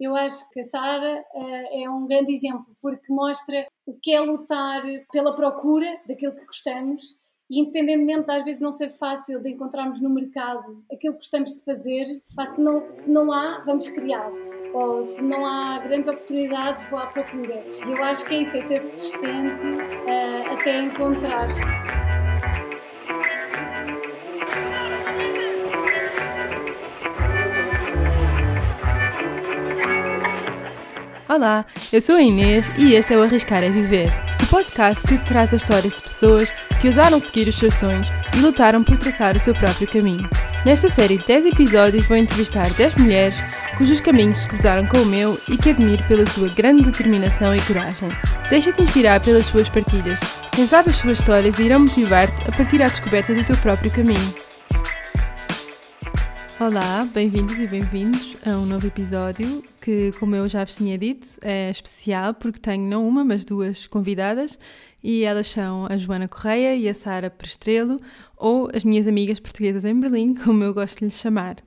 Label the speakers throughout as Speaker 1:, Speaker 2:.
Speaker 1: Eu acho que a Sara uh, é um grande exemplo porque mostra o que é lutar pela procura daquilo que gostamos e independentemente de às vezes não ser fácil de encontrarmos no mercado aquilo que gostamos de fazer, pá, se, não, se não há, vamos criar. Ou se não há grandes oportunidades, vou à procura. E eu acho que é isso, é ser persistente uh, até encontrar.
Speaker 2: Olá, eu sou a Inês e este é o Arriscar a Viver, o podcast que traz as histórias de pessoas que ousaram seguir os seus sonhos e lutaram por traçar o seu próprio caminho. Nesta série de 10 episódios vou entrevistar 10 mulheres cujos caminhos se cruzaram com o meu e que admiro pela sua grande determinação e coragem. Deixa-te inspirar pelas suas partilhas. Quem sabe as suas histórias irão motivar-te a partir à descoberta do teu próprio caminho. Olá, bem-vindos e bem-vindos a um novo episódio que, como eu já vos tinha dito, é especial porque tenho não uma, mas duas convidadas e elas são a Joana Correia e a Sara Prestrelo, ou as minhas amigas portuguesas em Berlim, como eu gosto de lhes chamar.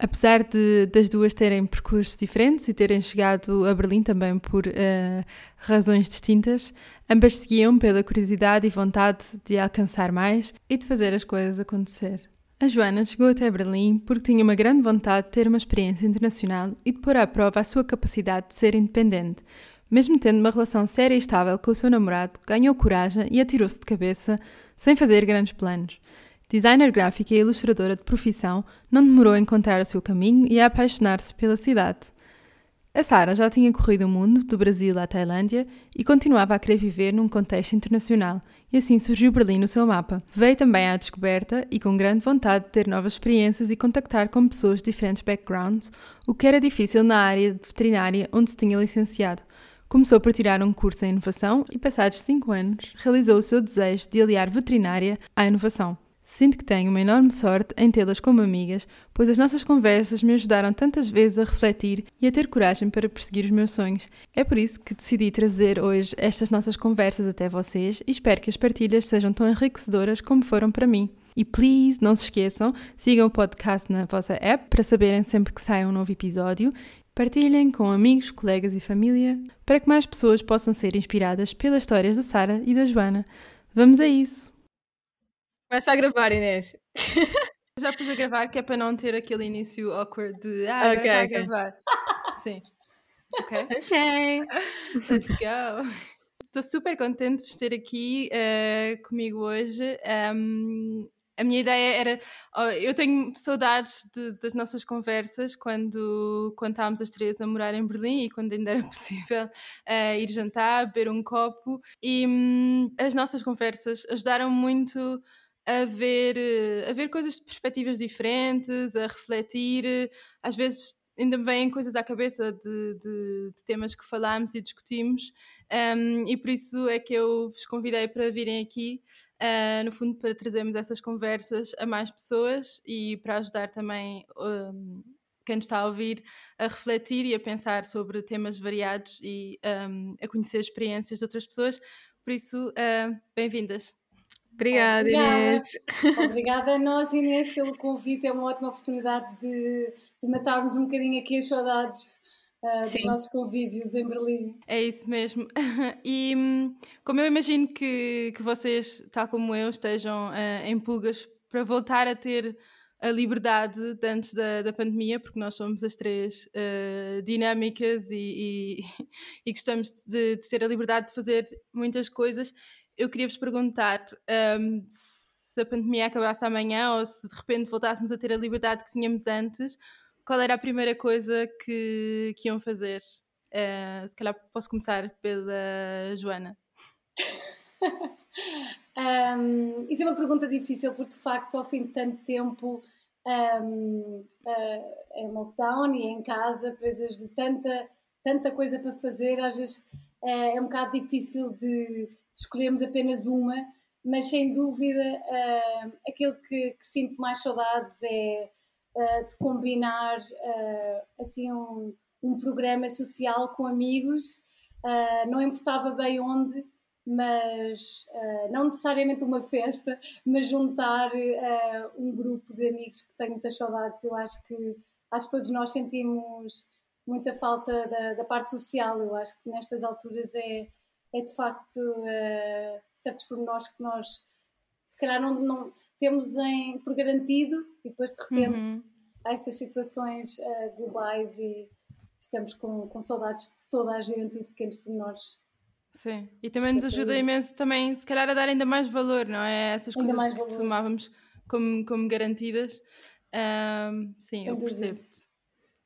Speaker 2: Apesar de, das duas terem percursos diferentes e terem chegado a Berlim também por uh, razões distintas, ambas seguiam pela curiosidade e vontade de alcançar mais e de fazer as coisas acontecer. A Joana chegou até Berlim porque tinha uma grande vontade de ter uma experiência internacional e de pôr à prova a sua capacidade de ser independente. Mesmo tendo uma relação séria e estável com o seu namorado, ganhou coragem e atirou-se de cabeça, sem fazer grandes planos. Designer gráfica e ilustradora de profissão, não demorou a encontrar o seu caminho e a apaixonar-se pela cidade. A Sara já tinha corrido o mundo, do Brasil à Tailândia, e continuava a querer viver num contexto internacional, e assim surgiu Berlim no seu mapa. Veio também à descoberta e com grande vontade de ter novas experiências e contactar com pessoas de diferentes backgrounds, o que era difícil na área veterinária onde se tinha licenciado. Começou por tirar um curso em inovação e, passados cinco anos, realizou o seu desejo de aliar veterinária à inovação. Sinto que tenho uma enorme sorte em tê-las como amigas, pois as nossas conversas me ajudaram tantas vezes a refletir e a ter coragem para perseguir os meus sonhos. É por isso que decidi trazer hoje estas nossas conversas até vocês e espero que as partilhas sejam tão enriquecedoras como foram para mim. E please, não se esqueçam, sigam o podcast na vossa app para saberem sempre que sai um novo episódio. Partilhem com amigos, colegas e família para que mais pessoas possam ser inspiradas pelas histórias da Sara e da Joana. Vamos a isso!
Speaker 3: Começa a gravar, Inês.
Speaker 2: Já pus a gravar, que é para não ter aquele início awkward de ah, agora okay, está okay. a gravar. Sim. Ok?
Speaker 3: Ok.
Speaker 2: Let's go. Estou super contente de ter aqui uh, comigo hoje. Um, a minha ideia era. Oh, eu tenho saudades de, das nossas conversas quando, quando estávamos as três a morar em Berlim e quando ainda era possível uh, ir jantar, beber um copo. E um, as nossas conversas ajudaram muito a ver, a ver coisas de perspectivas diferentes, a refletir. Às vezes ainda me vêm coisas à cabeça de, de, de temas que falámos e discutimos, um, e por isso é que eu vos convidei para virem aqui, uh, no fundo, para trazermos essas conversas a mais pessoas e para ajudar também. Um, quem está a ouvir a refletir e a pensar sobre temas variados e um, a conhecer experiências de outras pessoas. Por isso, uh, bem-vindas.
Speaker 3: Obrigada, Obrigada, Inês.
Speaker 1: Obrigada a nós, Inês, pelo convite. É uma ótima oportunidade de, de matarmos um bocadinho aqui as saudades uh, dos nossos convívios em Berlim.
Speaker 2: É isso mesmo. E hum, como eu imagino que, que vocês, tal como eu, estejam uh, em pulgas para voltar a ter a liberdade de antes da, da pandemia, porque nós somos as três uh, dinâmicas e, e, e gostamos de, de ter a liberdade de fazer muitas coisas eu queria vos perguntar um, se a pandemia acabasse amanhã ou se de repente voltássemos a ter a liberdade que tínhamos antes, qual era a primeira coisa que, que iam fazer? Uh, se calhar posso começar pela Joana.
Speaker 1: um, isso é uma pergunta difícil porque de facto ao fim de tanto tempo um, uh, em lockdown e em casa, presas de tanta, tanta coisa para fazer, às vezes uh, é um bocado difícil de escolhermos apenas uma, mas sem dúvida uh, aquilo que, que, sinto mais saudades é uh, de combinar uh, assim um, um, programa social com amigos, não importava bem onde, mas não necessariamente uma festa, mas juntar um grupo de amigos que tenho muitas saudades. Eu acho que acho que todos nós sentimos muita falta da, da parte social. Eu acho que nestas alturas é, é de facto uh, certos pormenores que nós se calhar não, não temos em, por garantido e depois de repente uhum. há estas situações uh, globais e ficamos com, com saudades de toda a gente e de pequenos pormenores.
Speaker 2: Sim, e também nos ajuda imenso também, se calhar, a dar ainda mais valor, não é? Essas ainda coisas que tomávamos como, como garantidas. Um, sim, Sem eu percebo-te.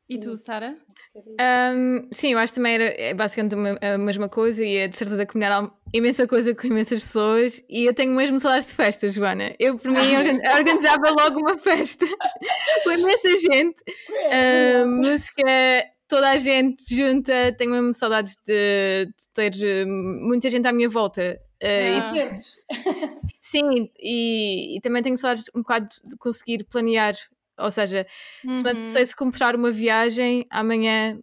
Speaker 2: E tu, Sara?
Speaker 3: Um, sim, eu acho que também era é basicamente a mesma coisa e é de certeza combinar imensa coisa com imensas pessoas e eu tenho mesmo salários de festa, Joana. Eu, por mim, organizava logo uma festa com imensa gente, uh, música, toda a gente junta. Tenho mesmo saudades de, de ter muita gente à minha volta.
Speaker 1: Uh, ah.
Speaker 3: sim, e, e, também tenho saudades um bocado de conseguir planear ou seja, uhum. se me apetecesse comprar uma viagem, amanhã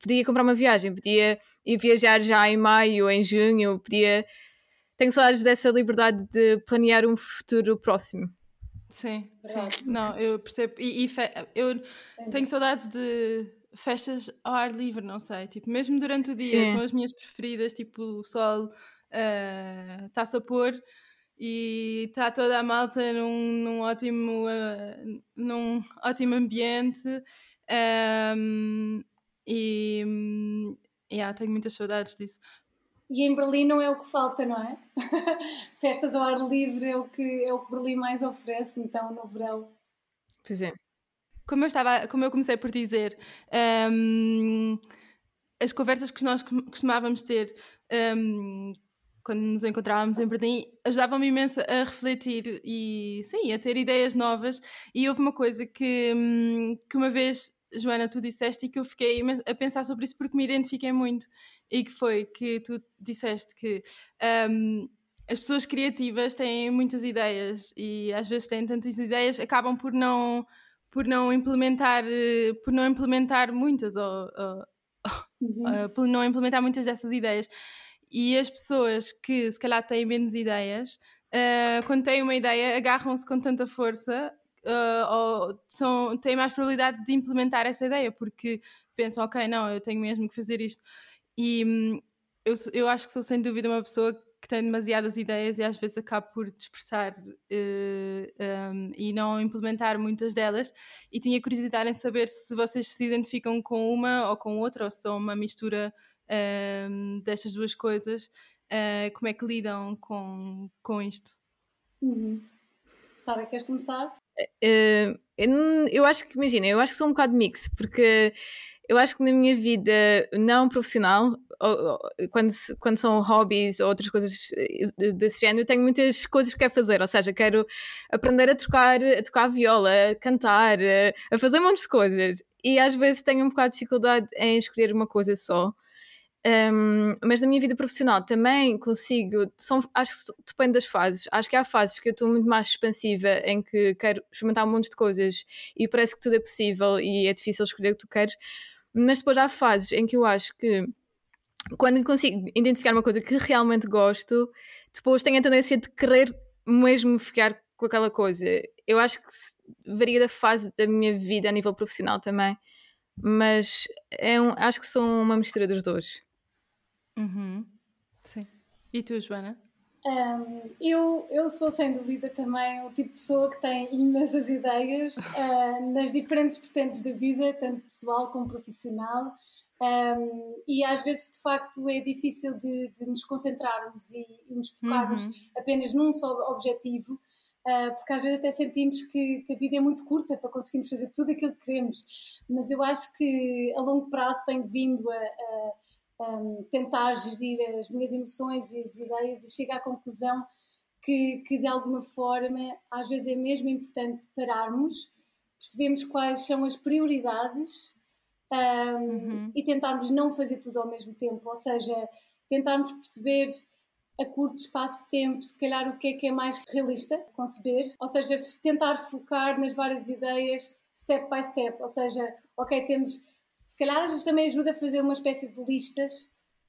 Speaker 3: podia comprar uma viagem, podia ir viajar já em maio, em junho, podia. Tenho saudades dessa liberdade de planear um futuro próximo.
Speaker 2: Sim, sim. Não, eu percebo. E, e fe... eu sim. tenho saudades de festas ao ar livre, não sei. Tipo, mesmo durante o dia, sim. são as minhas preferidas. Tipo, o sol está-se uh, a pôr e está toda a malta num, num ótimo, uh, num ótimo ambiente um, e um, yeah, tenho muitas saudades disso.
Speaker 1: E em Berlim não é o que falta, não é? Festas ao ar livre é o que, é o que Berlim mais oferece, então, no verão.
Speaker 3: Pois é.
Speaker 2: Como eu, estava, como eu comecei por dizer, um, as conversas que nós costumávamos ter um, quando nos encontrávamos em Berlim, ajudavam-me imenso a refletir e, sim, a ter ideias novas. E houve uma coisa que, hum, que uma vez, Joana, tu disseste e que eu fiquei a pensar sobre isso porque me identifiquei muito. E que foi que tu disseste que um, as pessoas criativas têm muitas ideias e às vezes têm tantas ideias, acabam por não por não implementar por não implementar muitas ou, ou uhum. uh, por não implementar muitas dessas ideias e as pessoas que se calhar têm menos ideias, uh, quando têm uma ideia, agarram-se com tanta força uh, ou são, têm mais probabilidade de implementar essa ideia, porque pensam, ok, não, eu tenho mesmo que fazer isto. E um, eu, eu acho que sou sem dúvida uma pessoa que tem demasiadas ideias e às vezes acabo por dispersar uh, eh, um, e não implementar muitas delas. E tinha curiosidade em saber se vocês se identificam com uma ou com outra, ou se são uma mistura uh, destas duas coisas, uh, como é que lidam com, com isto?
Speaker 1: Uhum. Sara, queres começar?
Speaker 3: Uh, eu acho que, imagina, eu acho que sou um bocado mix, porque eu acho que na minha vida não profissional, quando, quando são hobbies ou outras coisas desse género, eu tenho muitas coisas que quero fazer, ou seja, quero aprender a tocar, a tocar viola, a cantar, a fazer um monte de coisas. E às vezes tenho um bocado de dificuldade em escolher uma coisa só. Um, mas na minha vida profissional também consigo, são, acho que depende das fases. Acho que há fases que eu estou muito mais expansiva, em que quero experimentar um monte de coisas e parece que tudo é possível e é difícil escolher o que tu queres. Mas depois há fases em que eu acho que quando consigo identificar uma coisa que realmente gosto, depois tenho a tendência de querer mesmo ficar com aquela coisa. Eu acho que varia da fase da minha vida a nível profissional também, mas é um, acho que são uma mistura dos dois.
Speaker 2: Uhum. Sim. E tu, Joana?
Speaker 1: Um, eu, eu sou sem dúvida também o tipo de pessoa que tem imensas ideias uh, nas diferentes vertentes da vida, tanto pessoal como profissional, um, e às vezes de facto é difícil de, de nos concentrarmos e, e nos focarmos uhum. apenas num só objetivo, uh, porque às vezes até sentimos que, que, a vida é muito curta para conseguirmos fazer tudo aquilo que queremos, mas eu acho que a longo prazo tenho vindo a, a um, tentar gerir as minhas emoções e as ideias e chego à conclusão que, que de alguma forma às vezes é mesmo importante pararmos, percebemos quais são as prioridades um, uhum. e tentarmos não fazer tudo ao mesmo tempo, ou seja, tentarmos perceber a curto espaço de tempo, se calhar o que é que é mais realista conceber, ou seja, tentar focar nas várias ideias step by step, ou seja, ok, temos se calhar às vezes também ajuda a fazer uma espécie de listas,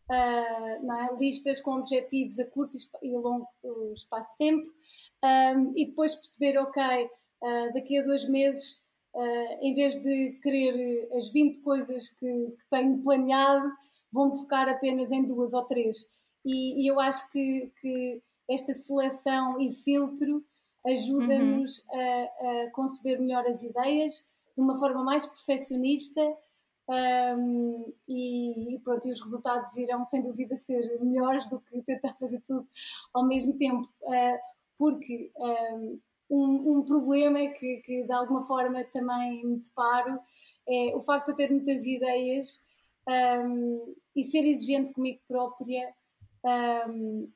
Speaker 1: uh, é? listas com objetivos a curto e longo espaço de tempo, um, e depois perceber, ok, uh, daqui a dois meses uh, em vez de querer as 20 coisas que, que tenho planeado, vou-me focar apenas em duas ou três. E, e eu acho que, que, esta seleção e filtro ajuda-nos uhum. a, a, conceber melhor as ideias de uma forma mais perfeccionista um, e, e, pronto, e os resultados irão sem dúvida ser melhores do que tentar fazer tudo ao mesmo tempo, uh, porque um, um, problema que, que de alguma forma também me deparo é o facto de eu ter muitas ideias um, e ser exigente comigo própria. Um,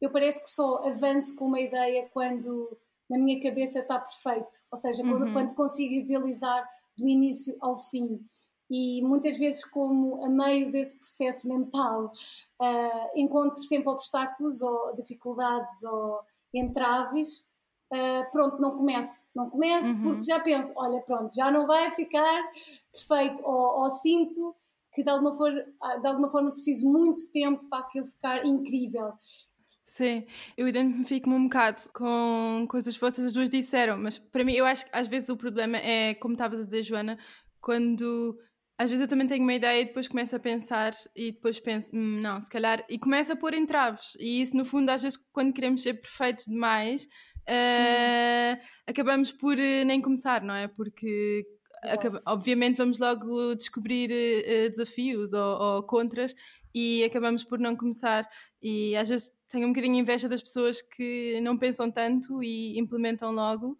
Speaker 1: eu parece que só avanço com uma ideia quando na minha cabeça está perfeito, ou seja, quando, uhum. quando consigo idealizar do início ao fim. E muitas vezes, como a meio desse processo mental, uh, encontro sempre obstáculos ou dificuldades ou entraves Uh, pronto, não começo, não começo uhum. porque já penso, olha, pronto, já não vai ficar perfeito, ou, ou, sinto que de alguma, forma, ah, de alguma forma preciso muito tempo para aquilo ficar incrível.
Speaker 2: Sim, eu identifico-me um bocado com coisas que vocês as duas disseram, mas para mim eu acho que às vezes o problema é, como estavas a dizer, Joana, quando às vezes eu também tenho uma ideia e depois começo a pensar e depois penso, hum, não, se calhar, e começo a pôr entraves. E isso, no fundo, às vezes, quando queremos ser perfeitos demais, uh, acabamos por uh, nem começar, não é? Porque acaba, obviamente vamos logo descobrir uh, desafios ou, ou, contras e acabamos por não começar. E às vezes tenho um bocadinho inveja das pessoas que não pensam tanto e implementam logo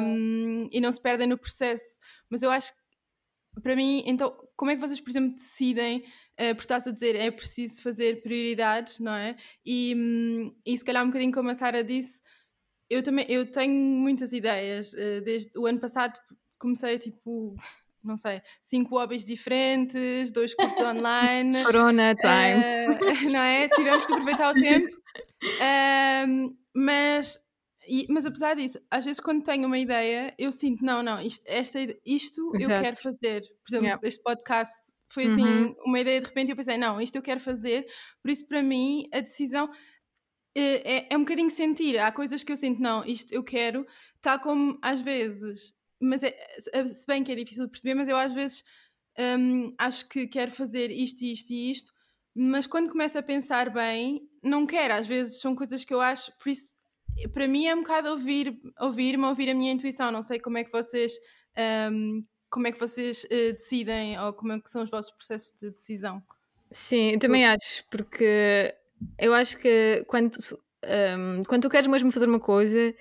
Speaker 2: um, e não se perdem no processo. Mas eu acho para mim, então, como é que vocês, por exemplo, decidem? Uh, por estás a dizer, é preciso fazer prioridades, não é? E, um, e se calhar um bocadinho como a Sara disse, eu também eu tenho muitas ideias. Uh, desde o ano passado comecei tipo, não sei, cinco hobbies diferentes, dois cursos online.
Speaker 3: Corona time.
Speaker 2: Uh, não é? Tivemos que aproveitar o tempo. Uh, mas, e, mas apesar disso, às vezes quando tenho uma ideia, eu sinto, não, não, isto, esta, isto eu quero fazer. Por exemplo, yeah. este podcast foi assim, uhum. uma ideia de repente eu pensei, não, isto eu quero fazer. Por isso, para mim, a decisão é, é, é, um bocadinho sentir. Há coisas que eu sinto, não, isto eu quero, tal como às vezes, mas é, se bem que é difícil de perceber, mas eu às vezes hum, acho que quero fazer isto, isto e isto, mas quando começo a pensar bem, não quero. Às vezes são coisas que eu acho, por isso, para mim é um bocado ouvir, ouvir-me, ouvir a minha intuição. Não sei como é que vocês. Um, como é que vocês uh, decidem ou como é que são os vossos processos de decisão?
Speaker 3: Sim, eu também acho, porque eu acho que quando, um, quando tu queres mesmo fazer uma coisa,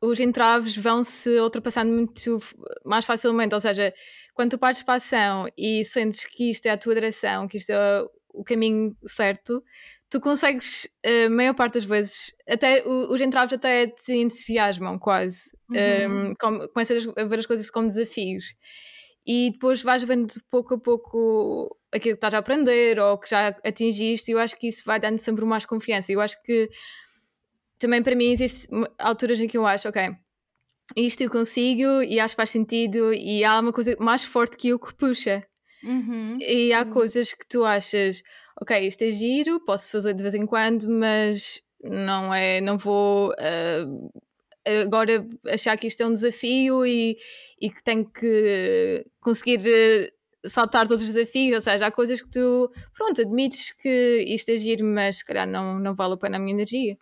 Speaker 3: os entraves vão se ultrapassando muito mais facilmente. Ou seja, quando tu partes para a ação e sentes que isto é a tua direção, que isto é o caminho certo, tu consegues, a maior parte das vezes, até os entraves até te entusiasmam quase. Uhum. Um, começas a ver as coisas como desafios. E depois vais vendo pouco a pouco aquilo que estás a aprender ou que já atingiste, e eu acho que isso vai dando sempre mais confiança. Eu acho que também para mim existem alturas em que eu acho, ok, isto eu consigo e acho que faz sentido e há uma coisa mais forte que eu que puxa. Uhum, e há sim. coisas que tu achas, ok, isto é giro, posso fazer de vez em quando, mas não é, não vou uh, agora achar que isto é um desafio e, e que tenho que conseguir uh, saltar todos os desafios, ou seja, há coisas que tu, pronto, admites que isto é giro, mas se calhar não, não vale a pena a minha energia.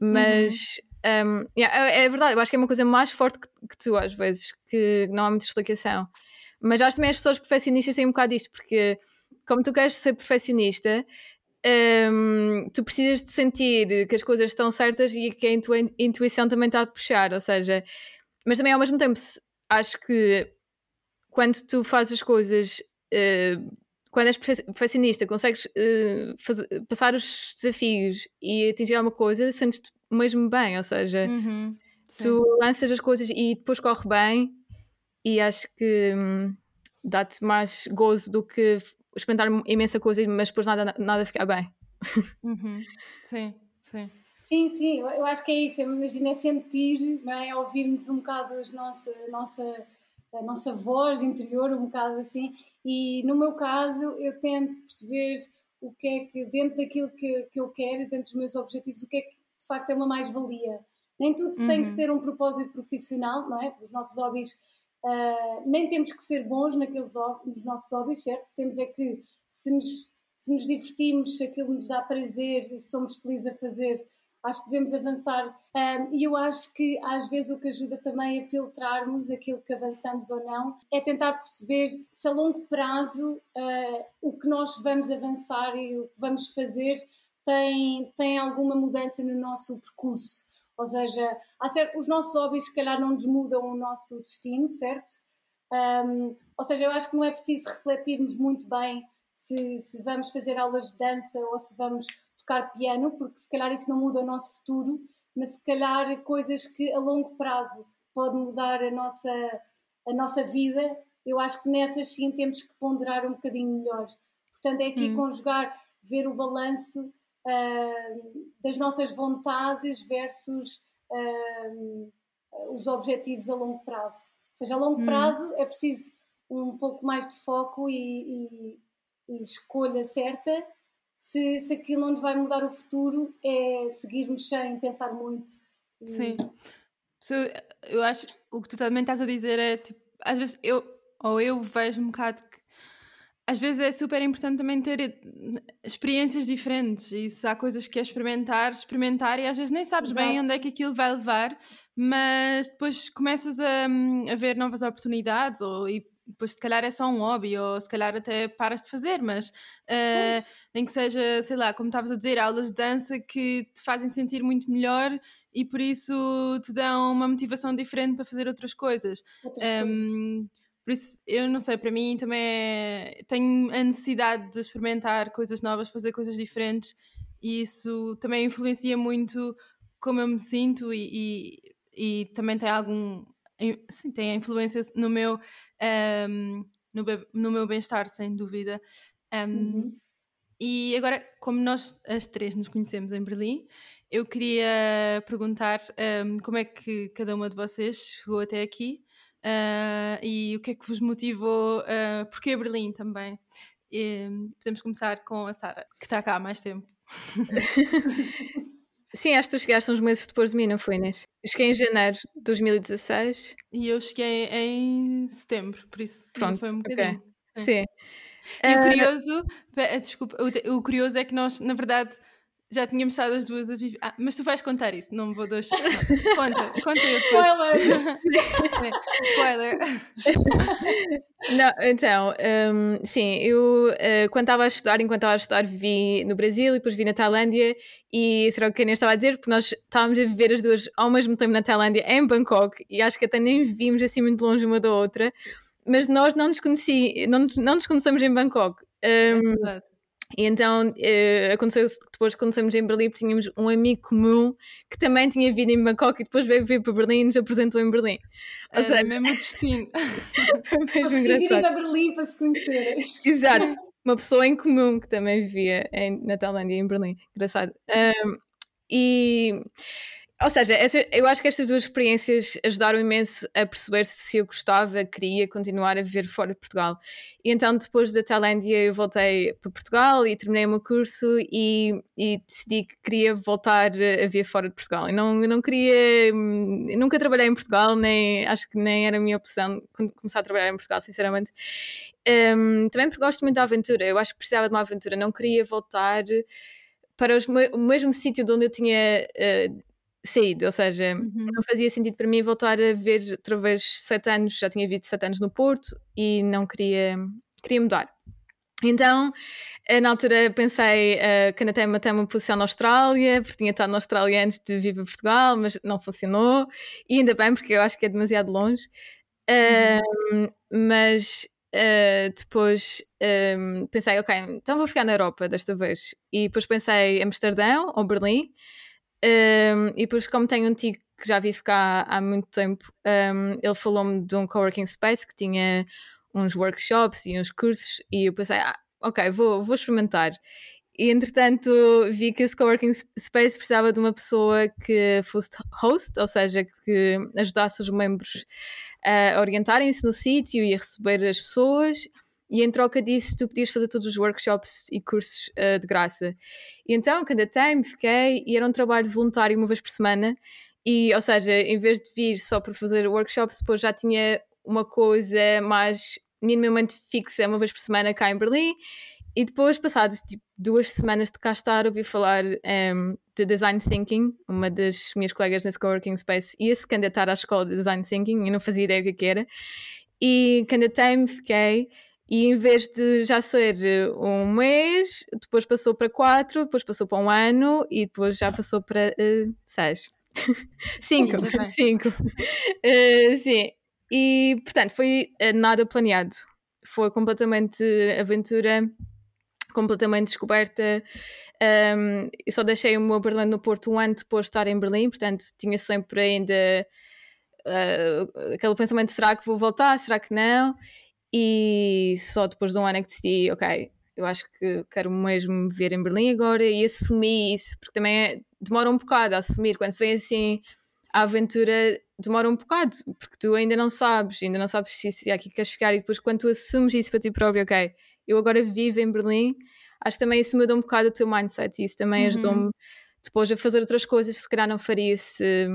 Speaker 3: Mas uhum. um, yeah, é, é, verdade, eu acho que é uma coisa mais forte que, que, tu, às vezes, que não há muita explicação. Mas acho também as pessoas perfeccionistas têm um bocado disto, porque como tu queres ser perfeccionista, um, tu precisas de sentir que as coisas estão certas e que a tua intuição também está a puxar, ou seja, mas também ao mesmo tempo acho que quando tu fazes as coisas, uh, quando és perfeccionista, consegues uh, fazer, passar os desafios e atingir alguma coisa, sentes-te mesmo bem, ou seja, uhum, tu lanças as coisas e depois corre bem, e acho que hum, dá-te mais gozo do que experimentar imensa coisa, mas depois nada, nada ficar bem.
Speaker 2: Uhum. Sim, sim.
Speaker 1: Sim, sim, eu acho que é isso. Eu imagino é sentir, não é? ouvirmos um bocado as nossa, a nossa a nossa voz interior, um bocado assim. E no meu caso, eu tento perceber o que é que, dentro daquilo que, que eu quero, dentro dos meus objetivos, o que é que de facto é uma mais-valia. Nem tudo uhum. tem que uhum. ter um propósito profissional, não é? Os nossos hobbies Uh, nem temos que ser bons naqueles, nos nossos hobbies, certo? Temos é que, se nos, se nos divertimos, se aquilo nos dá prazer e somos felizes a fazer, acho que devemos avançar. Um, e eu acho que às vezes o que ajuda também a filtrarmos aquilo que avançamos ou não é tentar perceber se a longo prazo uh, o que nós vamos avançar e o que vamos fazer tem, tem alguma mudança no nosso percurso. Ou seja, certo, os nossos hobbies se calhar não nos mudam o nosso destino, certo? Um, ou seja, eu acho que não é preciso refletirmos muito bem se, se vamos fazer aulas de dança ou se vamos tocar piano, porque se calhar isso não muda o nosso futuro, mas se calhar coisas que a longo prazo podem mudar a nossa, a nossa vida, eu acho que nessas sim temos que ponderar um bocadinho melhor. Portanto, é aqui hum. conjugar, ver o balanço uh, das nossas vontades versus uh, os objetivos a longo prazo. Ou seja, a longo hum. prazo é preciso um pouco mais de foco e, e, e escolha certa. Se, se aquilo nos vai mudar o futuro, é seguirmos sem pensar muito.
Speaker 2: Sim. So, eu acho o que tu também estás a dizer é tipo, às vezes eu ou eu vejo um bocado às vezes é super importante também ter eh, experiências diferentes e se há coisas que é experimentar, experimentar e às vezes nem sabes Exato. bem onde é que aquilo vai levar, mas depois começas a, a ver novas oportunidades ou, e depois se calhar é só um hobby ou se calhar até paras de fazer, mas uh, nem que seja, sei lá, como estavas a dizer, aulas de dança que te fazem sentir muito melhor e por isso te dão uma motivação diferente para fazer outras coisas. Outras um, coisas por isso, eu não sei, para mim também é... tenho a necessidade de experimentar coisas novas, fazer coisas diferentes e isso também influencia muito como eu me sinto e, e, e também tem algum. Sim, tem influência no meu, um, no, no, meu bem-estar, sem dúvida. Um, uhum. E agora, como nós as três nos conhecemos em Berlim, eu queria perguntar um, como é que cada uma de vocês chegou até aqui Uh, e o que é que vos motivou? Uh, porquê Berlim também? E, podemos começar com a Sara, que está cá há mais tempo.
Speaker 3: Sim, acho que tu chegaste uns meses depois de mim, não foi, Inês? Eu cheguei em janeiro de 2016.
Speaker 2: E eu cheguei em setembro, por isso Pronto, foi um bocadinho.
Speaker 3: Okay. Sim.
Speaker 2: E uh, o curioso, desculpa, o, o curioso é que nós, na verdade, já tínhamos estado as duas a viver. Ah, mas tu vais contar isso, não me vou deixar. conta, conta eu
Speaker 1: Spoiler!
Speaker 2: Spoiler!
Speaker 3: não, então, um, sim, eu uh, quando estava a estudar, enquanto estava a estudar, vivi no Brasil e depois vi na Tailândia. E será o que a Inês estava a dizer? Porque nós estávamos a viver as duas ao mesmo tempo na Tailândia, em Bangkok, e acho que até nem vimos assim muito longe uma da outra. Mas nós não nos, conheci, não, não nos conhecemos em Bangkok. Um, é verdade e então uh, aconteceu que depois, quando saímos em Berlim, tínhamos um amigo comum que também tinha vindo em Bangkok e depois veio vir para Berlim e nos apresentou em Berlim.
Speaker 2: Ou seja, mesmo destino.
Speaker 1: Foi mesmo engraçado. ir para Berlim para se conhecerem.
Speaker 3: Exato. Uma pessoa em comum que também vivia em, na Tailândia em Berlim. Engraçado. Um, e ou seja, eu acho que estas duas experiências ajudaram imenso a perceber se eu gostava, queria continuar a viver fora de Portugal. E então, depois da Tailândia, eu voltei para Portugal e terminei o meu curso e, e decidi que queria voltar a viver fora de Portugal. Eu não, não queria. Nunca trabalhei em Portugal, nem acho que nem era a minha opção começar a trabalhar em Portugal, sinceramente. Um, também porque gosto muito da aventura. Eu acho que precisava de uma aventura. Não queria voltar para os, o mesmo sítio de onde eu tinha. Uh, saído, ou seja, uhum. não fazia sentido para mim voltar a ver outra vez sete anos, já tinha vivido sete anos no Porto e não queria, queria mudar. Então, eh, na altura pensei uh, que ainda até uma posição na Austrália, porque tinha estado na Austrália antes de vir para Portugal, mas não funcionou, e ainda bem, porque eu acho que é demasiado longe. Uhum. Uh, mas uh, depois um, pensei, ok, então vou ficar na Europa desta vez. E depois pensei Amsterdão ou Berlim. Um, e depois, como tenho um tio que já vi ficar há muito tempo, um, ele falou-me de um coworking space que tinha uns workshops e uns cursos, e eu pensei, ah, ok, vou, vou experimentar. E entretanto vi que esse coworking space precisava de uma pessoa que fosse host, ou seja, que ajudasse os membros a orientarem-se no sítio e a receber as pessoas e em troca disso tu podias fazer todos os workshops e cursos uh, de graça. E então candidatei-me, fiquei e era um trabalho voluntário uma vez por semana. E, ou seja, em vez de vir só para fazer workshops, depois já tinha uma coisa mais minimamente fixa uma vez por semana cá em Berlim. E depois, passados tipo, duas semanas de cá estar, ouvi falar um, de Design Thinking. Uma das minhas colegas nesse coworking space ia se candidatar à escola de Design Thinking e não fazia ideia o que, era. E candidatei-me, fiquei. E em vez de já ser um mês, depois passou para quatro, depois passou para um ano e depois já passou para uh, seis. cinco. Cinco. Uh, sim. E portanto foi nada planeado. Foi completamente aventura completamente descoberta. Um, eu só deixei o meu Berlim no Porto um ano depois de estar em Berlim, portanto tinha sempre ainda uh, aquele pensamento: será que vou voltar? Será que não? E só depois de um ano é que decidi: ok, eu acho que quero mesmo viver em Berlim agora e assumi isso, porque também é, demora um bocado a assumir. Quando se vem assim a aventura, demora um bocado, porque tu ainda não sabes, ainda não sabes se é aqui que queres ficar, e depois quando tu assumes isso para ti próprio, ok eu agora vivo em Berlim, acho que também isso muda um bocado o teu mindset e isso também uhum. ajudou-me depois a fazer outras coisas que se calhar não faria se,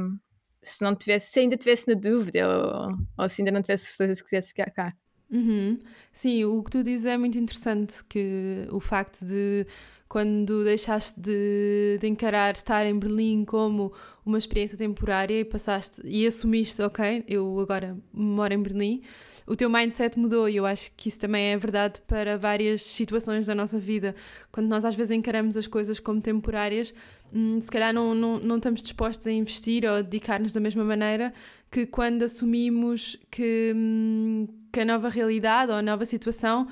Speaker 3: se não tivesse, se ainda tivesse na dúvida ou, ou se ainda não tivesse certeza se quisesse ficar cá.
Speaker 2: Uhum. Sim, o que tu dizes é muito interessante, que o facto de quando deixaste de, de, encarar estar em Berlim como uma experiência temporária e passaste e assumiste, ok, eu agora moro em Berlim, o teu mindset mudou e eu acho que isso também é verdade para várias situações da nossa vida. Quando nós às vezes encaramos as coisas como temporárias, hum, se calhar não, não, não estamos dispostos a investir ou a dedicar-nos da mesma maneira que quando assumimos que, hum, que a nova realidade ou a nova situação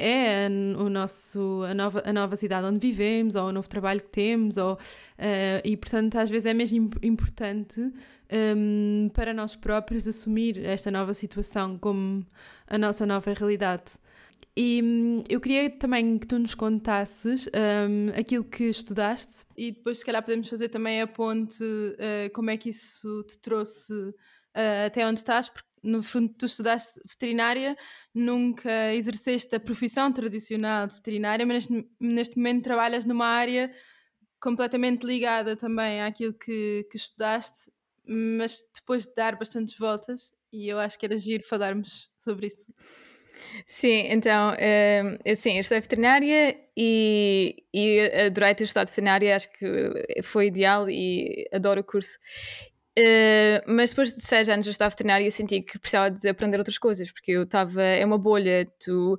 Speaker 2: é o nosso, a, nova, a nova cidade onde vivemos, ou o novo trabalho que temos, ou, uh, e portanto às vezes é mesmo importante um, para nós próprios assumir esta nova situação como a nossa nova realidade. E um, eu queria também que tu nos contasses um, aquilo que estudaste e depois, se calhar, podemos fazer também a ponte uh, como é que isso te trouxe uh, até onde estás, porque no fundo tu estudaste veterinária, nunca exerceste a profissão tradicional de veterinária, mas neste, neste momento trabalhas numa área completamente ligada também àquilo que, que estudaste, mas depois de dar bastantes voltas, e eu acho que era giro falarmos sobre isso.
Speaker 3: Sim, então, um, eu, sim, eu estudei veterinária e, e adorei ter estudado veterinária, acho que foi ideal e adoro o curso. Uh, mas depois de seis anos de estudar veterinária eu senti que precisava de aprender outras coisas, porque eu estava, é uma bolha, tu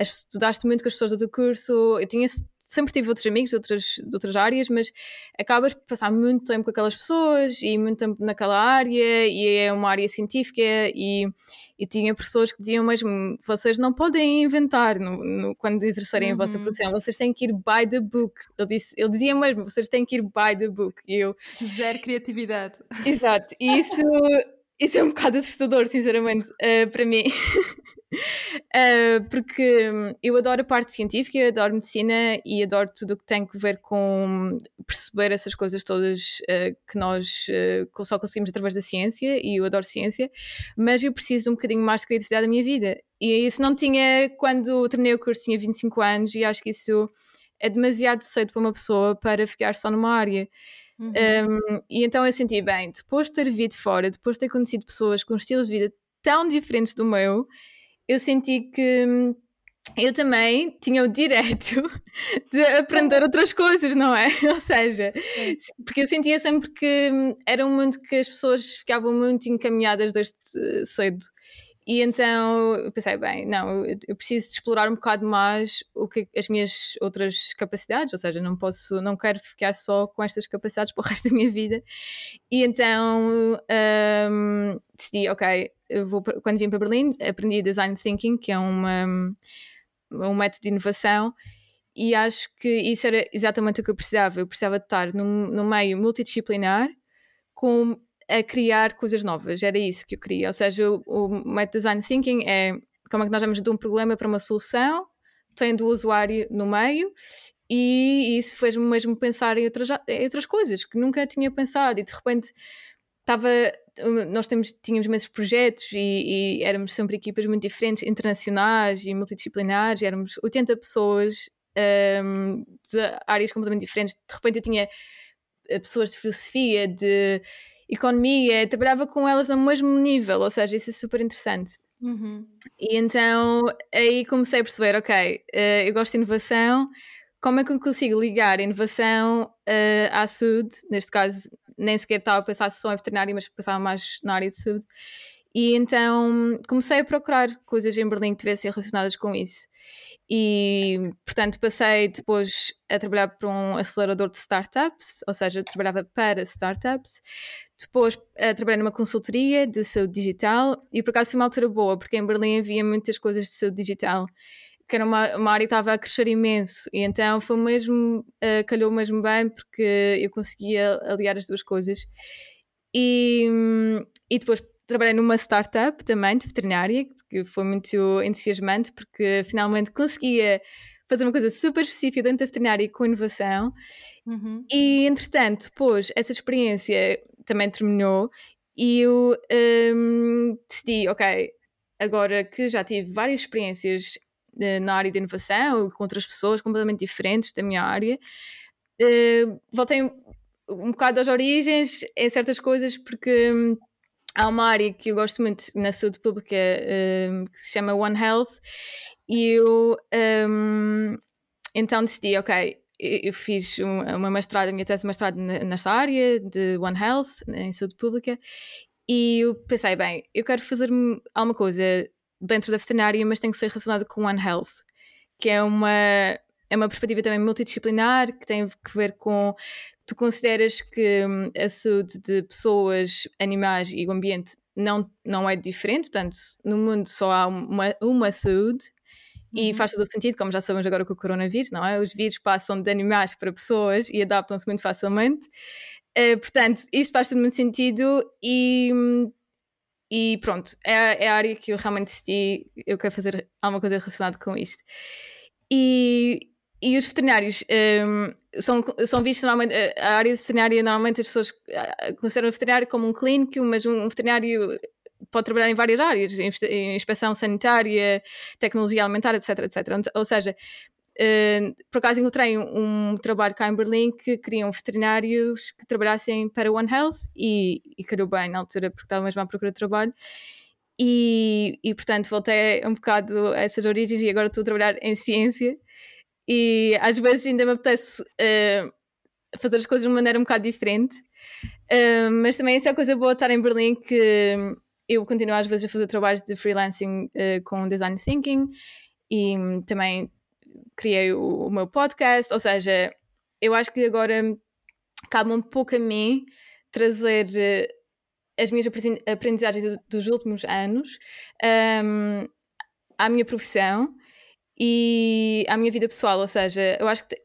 Speaker 3: estudaste muito com as pessoas do teu curso, eu tinha sempre tive outros amigos de outras, de outras áreas, mas acabas por passar muito tempo com aquelas pessoas e muito tempo naquela área, e é uma área científica, e, e tinha pessoas que diziam mesmo: vocês não podem inventar no, no quando exercerem uhum. a vossa uhum. profissão, vocês têm que ir by the book. Ele, disse, ele dizia mesmo: vocês têm que ir by the book. E eu.
Speaker 2: Zero criatividade.
Speaker 3: Exato, e isso. Isso é um bocado assustador, sinceramente, uh, para mim. Uh, porque hum, eu adoro a parte científica, eu adoro medicina e adoro tudo o que tem a ver com perceber essas coisas todas uh, que nós uh, só conseguimos através da ciência e eu adoro ciência, mas eu preciso de um bocadinho mais de criatividade na minha vida. E isso não tinha quando terminei o curso, tinha 25 anos e acho que isso é demasiado cedo para uma pessoa para ficar só numa área. Uhum. Um, e então eu senti bem, depois de ter vivido fora, depois de ter conhecido pessoas com estilos de vida tão diferentes do meu, eu senti que hum, eu também tinha o direito de aprender outras coisas, não é? Ou seja, porque eu sentia sempre que hum, era um mundo que as pessoas ficavam muito encaminhadas desde cedo. E então eu pensei, bem, não, eu preciso de explorar um bocado mais o que as minhas outras capacidades, ou seja, não posso, não quero ficar só com estas capacidades para o resto da minha vida. E então um, decidi, ok, eu vou, quando vim para Berlim, aprendi Design Thinking, que é uma, um método de inovação, e acho que isso era exatamente o que eu precisava. Eu precisava de estar num, num meio multidisciplinar com a criar coisas novas. Era isso que eu queria. Ou seja, o, o design thinking é como é que nós vamos de um problema para uma solução, tendo o usuário no meio, e isso fez-me mesmo pensar em outras, em outras coisas que nunca tinha pensado, e de repente estava. Nós temos, tínhamos imensos projetos e, e éramos sempre equipas muito diferentes, internacionais e multidisciplinares, éramos 80 pessoas um, de áreas completamente diferentes. De repente eu tinha eh, pessoas de filosofia, de economia, trabalhava com elas no mesmo nível, ou seja, isso é super interessante. Uhum. E então aí comecei a perceber, ok, uh, eu gosto de inovação, como é que eu consigo ligar inovação uh, à saúde? Neste caso, nem sequer estava a pensar só em veterinária, mas pensava mais na área de saúde. E então comecei a procurar coisas em Berlim que tivessem relacionadas com isso. E, portanto, passei depois a trabalhar para um acelerador de startups, ou seja, trabalhava para startups. Depois a trabalhar numa consultoria de saúde digital. E por acaso foi uma altura boa, porque em Berlim havia muitas coisas de saúde digital, que era uma, uma área que estava a crescer imenso. E então foi mesmo, uh, calhou mesmo bem, porque eu conseguia aliar as duas coisas. E, e depois trabalhei numa startup também de veterinária, que foi muito entusiasmante, porque finalmente conseguia fazer uma coisa super específica dentro da veterinária com inovação. Uhum. E entretanto, depois, essa experiência também terminou e eu um, decidi, ok, agora que já tive várias experiências uh, na área de inovação, com outras pessoas completamente diferentes da minha área, uh, voltei um, um bocado às origens em certas coisas, porque hum, há uma área que eu gosto muito na saúde pública um, que se chama One Health e eu um, então decidi, ok, eu fiz uma mestrado, a minha tese de mestrado nesta área de One Health, em saúde pública, e eu pensei, bem, eu quero fazer alguma coisa dentro da veterinária, mas tem que ser relacionado com One Health, que é uma, é uma perspectiva também multidisciplinar, que tem que ver com tu consideras que hum, a saúde de pessoas, animais e o ambiente não, não é diferente, portanto, no mundo só há uma, uma saúde e uhum. faz todo o sentido, como já sabemos agora com o coronavírus, não é? Os vírus passam de animais para pessoas e adaptam-se muito facilmente. Uh, portanto, isto faz todo muito sentido e, e pronto, é, é, a área que eu realmente decidi, eu quero fazer alguma coisa relacionada com isto. E, e os veterinários um, são, são vistos normalmente, a área veterinária, normalmente as pessoas ah, consideram o veterinário como um clínico, mas um, veterinário pode trabalhar em várias áreas, inspeção sanitária, tecnologia alimentar, etc, etc. Ou seja, uh, por acaso encontrei um, trabalho cá em Berlim que queriam veterinários que trabalhassem para One Health e, e calhou bem na altura porque estava mesmo à procura de trabalho. E, e portanto voltei um bocado a essas origens e agora estou a trabalhar em ciência e às vezes ainda me apetece uh, fazer as coisas de uma maneira um bocado diferente. Uh, mas também essa é a coisa boa de estar em Berlim que eu continuo às vezes a fazer trabalhos de freelancing uh, com design thinking e também criei o, o, meu podcast, ou seja, eu acho que agora cabe um pouco a mim trazer as minhas aprendizagens dos últimos anos um, à minha profissão e à minha vida pessoal, ou seja, eu acho que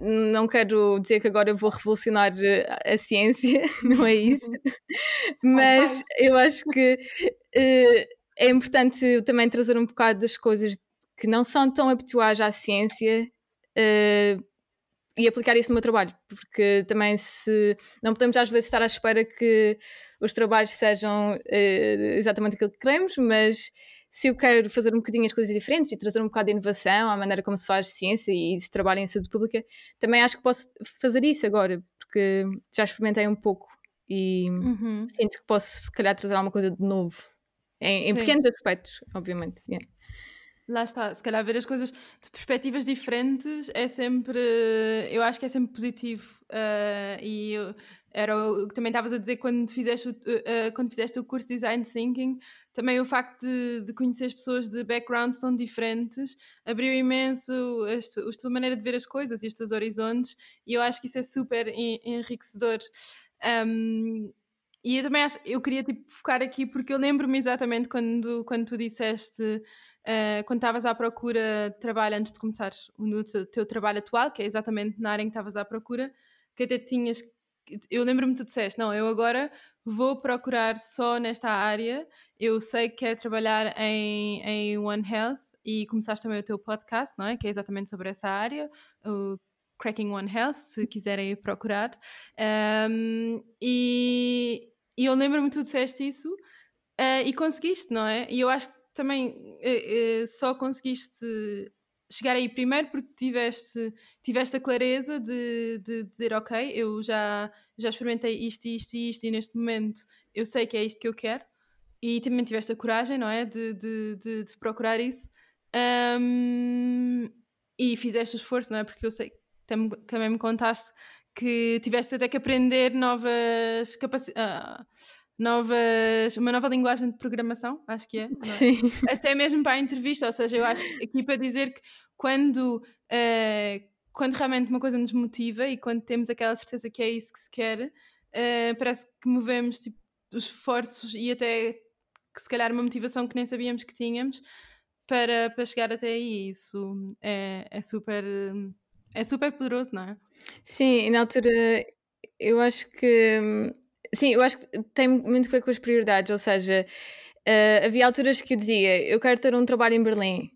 Speaker 3: não quero dizer que agora eu vou revolucionar eh, a ciência, não é isso, mas eu acho que uh, é importante também trazer um bocado das coisas que não são tão habituais à ciência uh, e aplicar isso no meu trabalho, porque também se não podemos às vezes estar à espera que os trabalhos sejam exatamente aquilo que queremos, mas se eu quero fazer um bocadinho as coisas diferentes e trazer um bocado de inovação à maneira como se faz ciência e se trabalha em saúde pública, também acho que posso fazer isso agora, porque já experimentei um pouco e uhum. sinto que posso, se calhar, trazer alguma coisa de novo, em, em pequenos aspectos, obviamente. Yeah.
Speaker 2: Lá está, se calhar ver as coisas de perspectivas diferentes é sempre, eu acho que é sempre positivo. Uh, e eu, era o que também estavas a dizer quando fizeste, o, uh, quando fizeste o curso de Design Thinking, também o facto de, de conhecer as pessoas de backgrounds tão diferentes abriu imenso a, a tua maneira de ver as coisas e os teus horizontes, e eu acho que isso é super enriquecedor. Um, e eu também acho, eu queria tipo, focar aqui porque eu lembro-me exatamente quando, quando tu disseste, uh, quando estavas à procura de trabalho antes de começar o teu, teu trabalho atual, que é exatamente na área em que estavas à procura, que até tinhas eu lembro-me que tu disseste, não, eu agora vou procurar só nesta área, eu sei que quero trabalhar em, em One Health e começaste também o teu podcast, não é? Que é exatamente sobre essa área, o Cracking One Health, se quiserem procurar. Um, e, e eu lembro-me que tu disseste isso uh, e conseguiste, não é? E eu acho que também uh, uh, só conseguiste chegar aí primeiro porque tiveste, tiveste a clareza de, de dizer ok, eu já, já experimentei isto, isto e isto e neste momento eu sei que é isto que eu quero e também tiveste a coragem, não é? De, de, de, de procurar isso um, e fizeste o esforço, não é? Porque eu sei, também, também me contaste que tiveste até que aprender novas capacidades. Uh, novas, uma nova linguagem de programação, acho que é, é,
Speaker 3: Sim.
Speaker 2: Até mesmo para a entrevista, ou seja, eu acho aqui para dizer que quando, uh, quando realmente uma coisa nos motiva e quando temos aquela certeza que é isso que se quer, uh, parece que movemos tipo, os esforços e até que se calhar uma motivação que nem sabíamos que tínhamos para, para chegar até aí. Isso é, é super é super poderoso, não é?
Speaker 3: Sim, e na altura eu acho que sim, eu acho que tem muito a ver com as prioridades, ou seja, uh, havia alturas que eu dizia eu quero ter um trabalho em Berlim.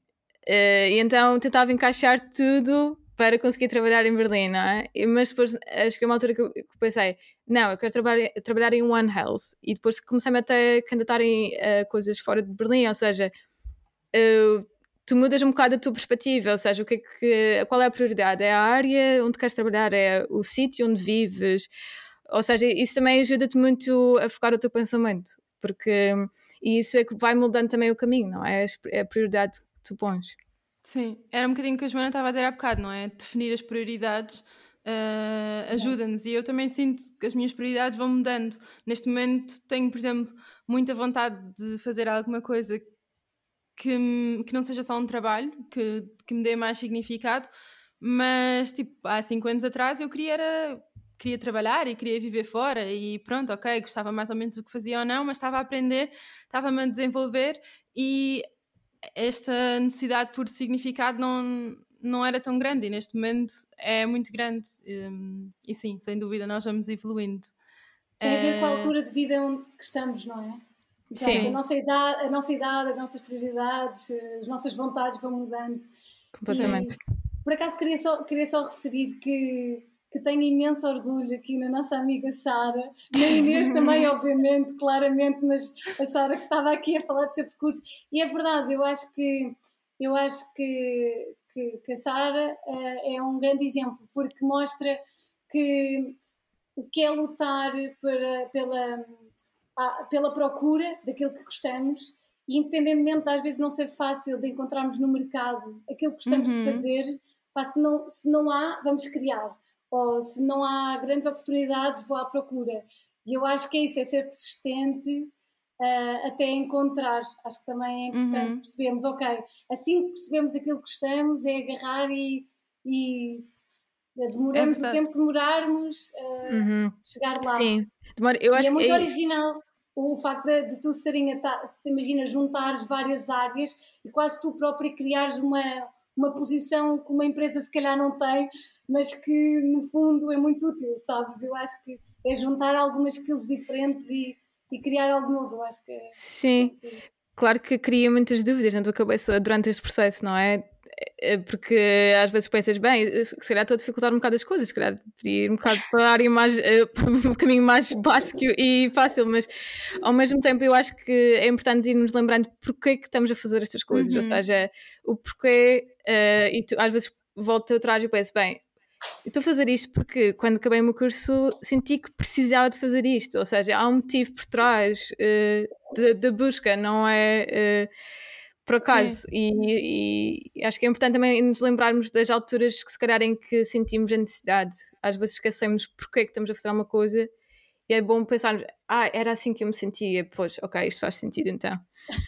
Speaker 3: Uh, e então tentava encaixar tudo para conseguir trabalhar em Berlim, não é? Mas depois acho que é uma altura que eu pensei, não, eu quero trabalhar, trabalhar em One Health. E depois comecei-me até a candidatar em uh, coisas fora de Berlim, ou seja, tu mudas um bocado a tua perspectiva, ou seja, o que é que, qual é a prioridade? É a área onde queres trabalhar? É o sítio onde vives? Ou seja, isso também ajuda-te muito a focar o teu pensamento, porque e isso é que vai mudando também o caminho, não é? É a prioridade que tu pões.
Speaker 2: Sim, era um bocadinho o que a Joana estava a dizer há bocado, não é? Definir as prioridades uh, ajuda-nos e eu também sinto que as minhas prioridades vão mudando. Neste momento tenho, por exemplo, muita vontade de fazer alguma coisa que, que não seja só um trabalho, que, que me dê mais significado, mas tipo, há cinco anos atrás eu queria era queria trabalhar e queria viver fora e pronto, ok, gostava mais ou menos do que fazia ou não, mas estava a aprender, estava-me a desenvolver e esta necessidade por significado não, não era tão grande e neste momento é muito grande um, e sim, sem dúvida nós vamos evoluindo.
Speaker 1: Tem a ver com a eh, altura de vida onde estamos, não é? Sim. A nossa, idade, a nossa idade, as nossas prioridades, as nossas vontades vão mudando.
Speaker 3: Completamente. Sim.
Speaker 1: Por acaso queria só, queria só referir que, que tenho imenso orgulho aqui na nossa amiga Sara, na Inês também, obviamente, claramente, mas a Sara que estava aqui a falar do seu percurso. E é verdade, eu acho que, eu acho que, que, que a Sara uh, é um grande exemplo, porque mostra que o que é lutar para, pela pela procura daquilo que gostamos e independentemente de às vezes não ser fácil de encontrarmos no mercado aquilo que gostamos uhum. de fazer, pá, se, não, se não há, vamos criar. Ou se não há grandes oportunidades, vou à procura. E eu acho que é isso, é ser persistente uh, até encontrar. Acho que também é importante uhum. percebermos, ok, assim que percebemos aquilo que gostamos, é agarrar e, e demoramos é o tempo que demorarmos uh, uhum. chegar lá.
Speaker 3: Sim, Demora, eu acho
Speaker 1: e é muito é original o facto de, de tu serem, imagina, juntares várias áreas e quase tu própria criares uma, uma posição que uma empresa se calhar não tem, mas que no fundo é muito útil, sabes? Eu acho que é juntar algumas skills diferentes e, e criar algo novo, eu acho que é,
Speaker 3: Sim, é claro que cria muitas dúvidas na tua cabeça durante este processo, não é? É, porque às vezes pensas, bem, se calhar estou a dificultar um bocado as coisas, se calhar podia ir um bocado para a área mais, eh, para um caminho mais básico e fácil, mas ao mesmo tempo eu acho que é importante irmos lembrando porque é que estamos a fazer estas coisas, uhum. ou seja, o porquê, uh, e tu, às vezes volto atrás e penso, bem, estou a fazer isto porque quando acabei o meu curso senti que precisava de fazer isto, ou seja, há um motivo por trás uh, da busca, não é. Uh, por acaso. E, e, acho que é importante também nos lembrarmos das alturas que se calhar em que sentimos a necessidade. Às vezes esquecemos porque é que estamos a fazer uma coisa e é bom pensarmos, ah, era assim que eu me sentia, pois, ok, isto faz sentido então.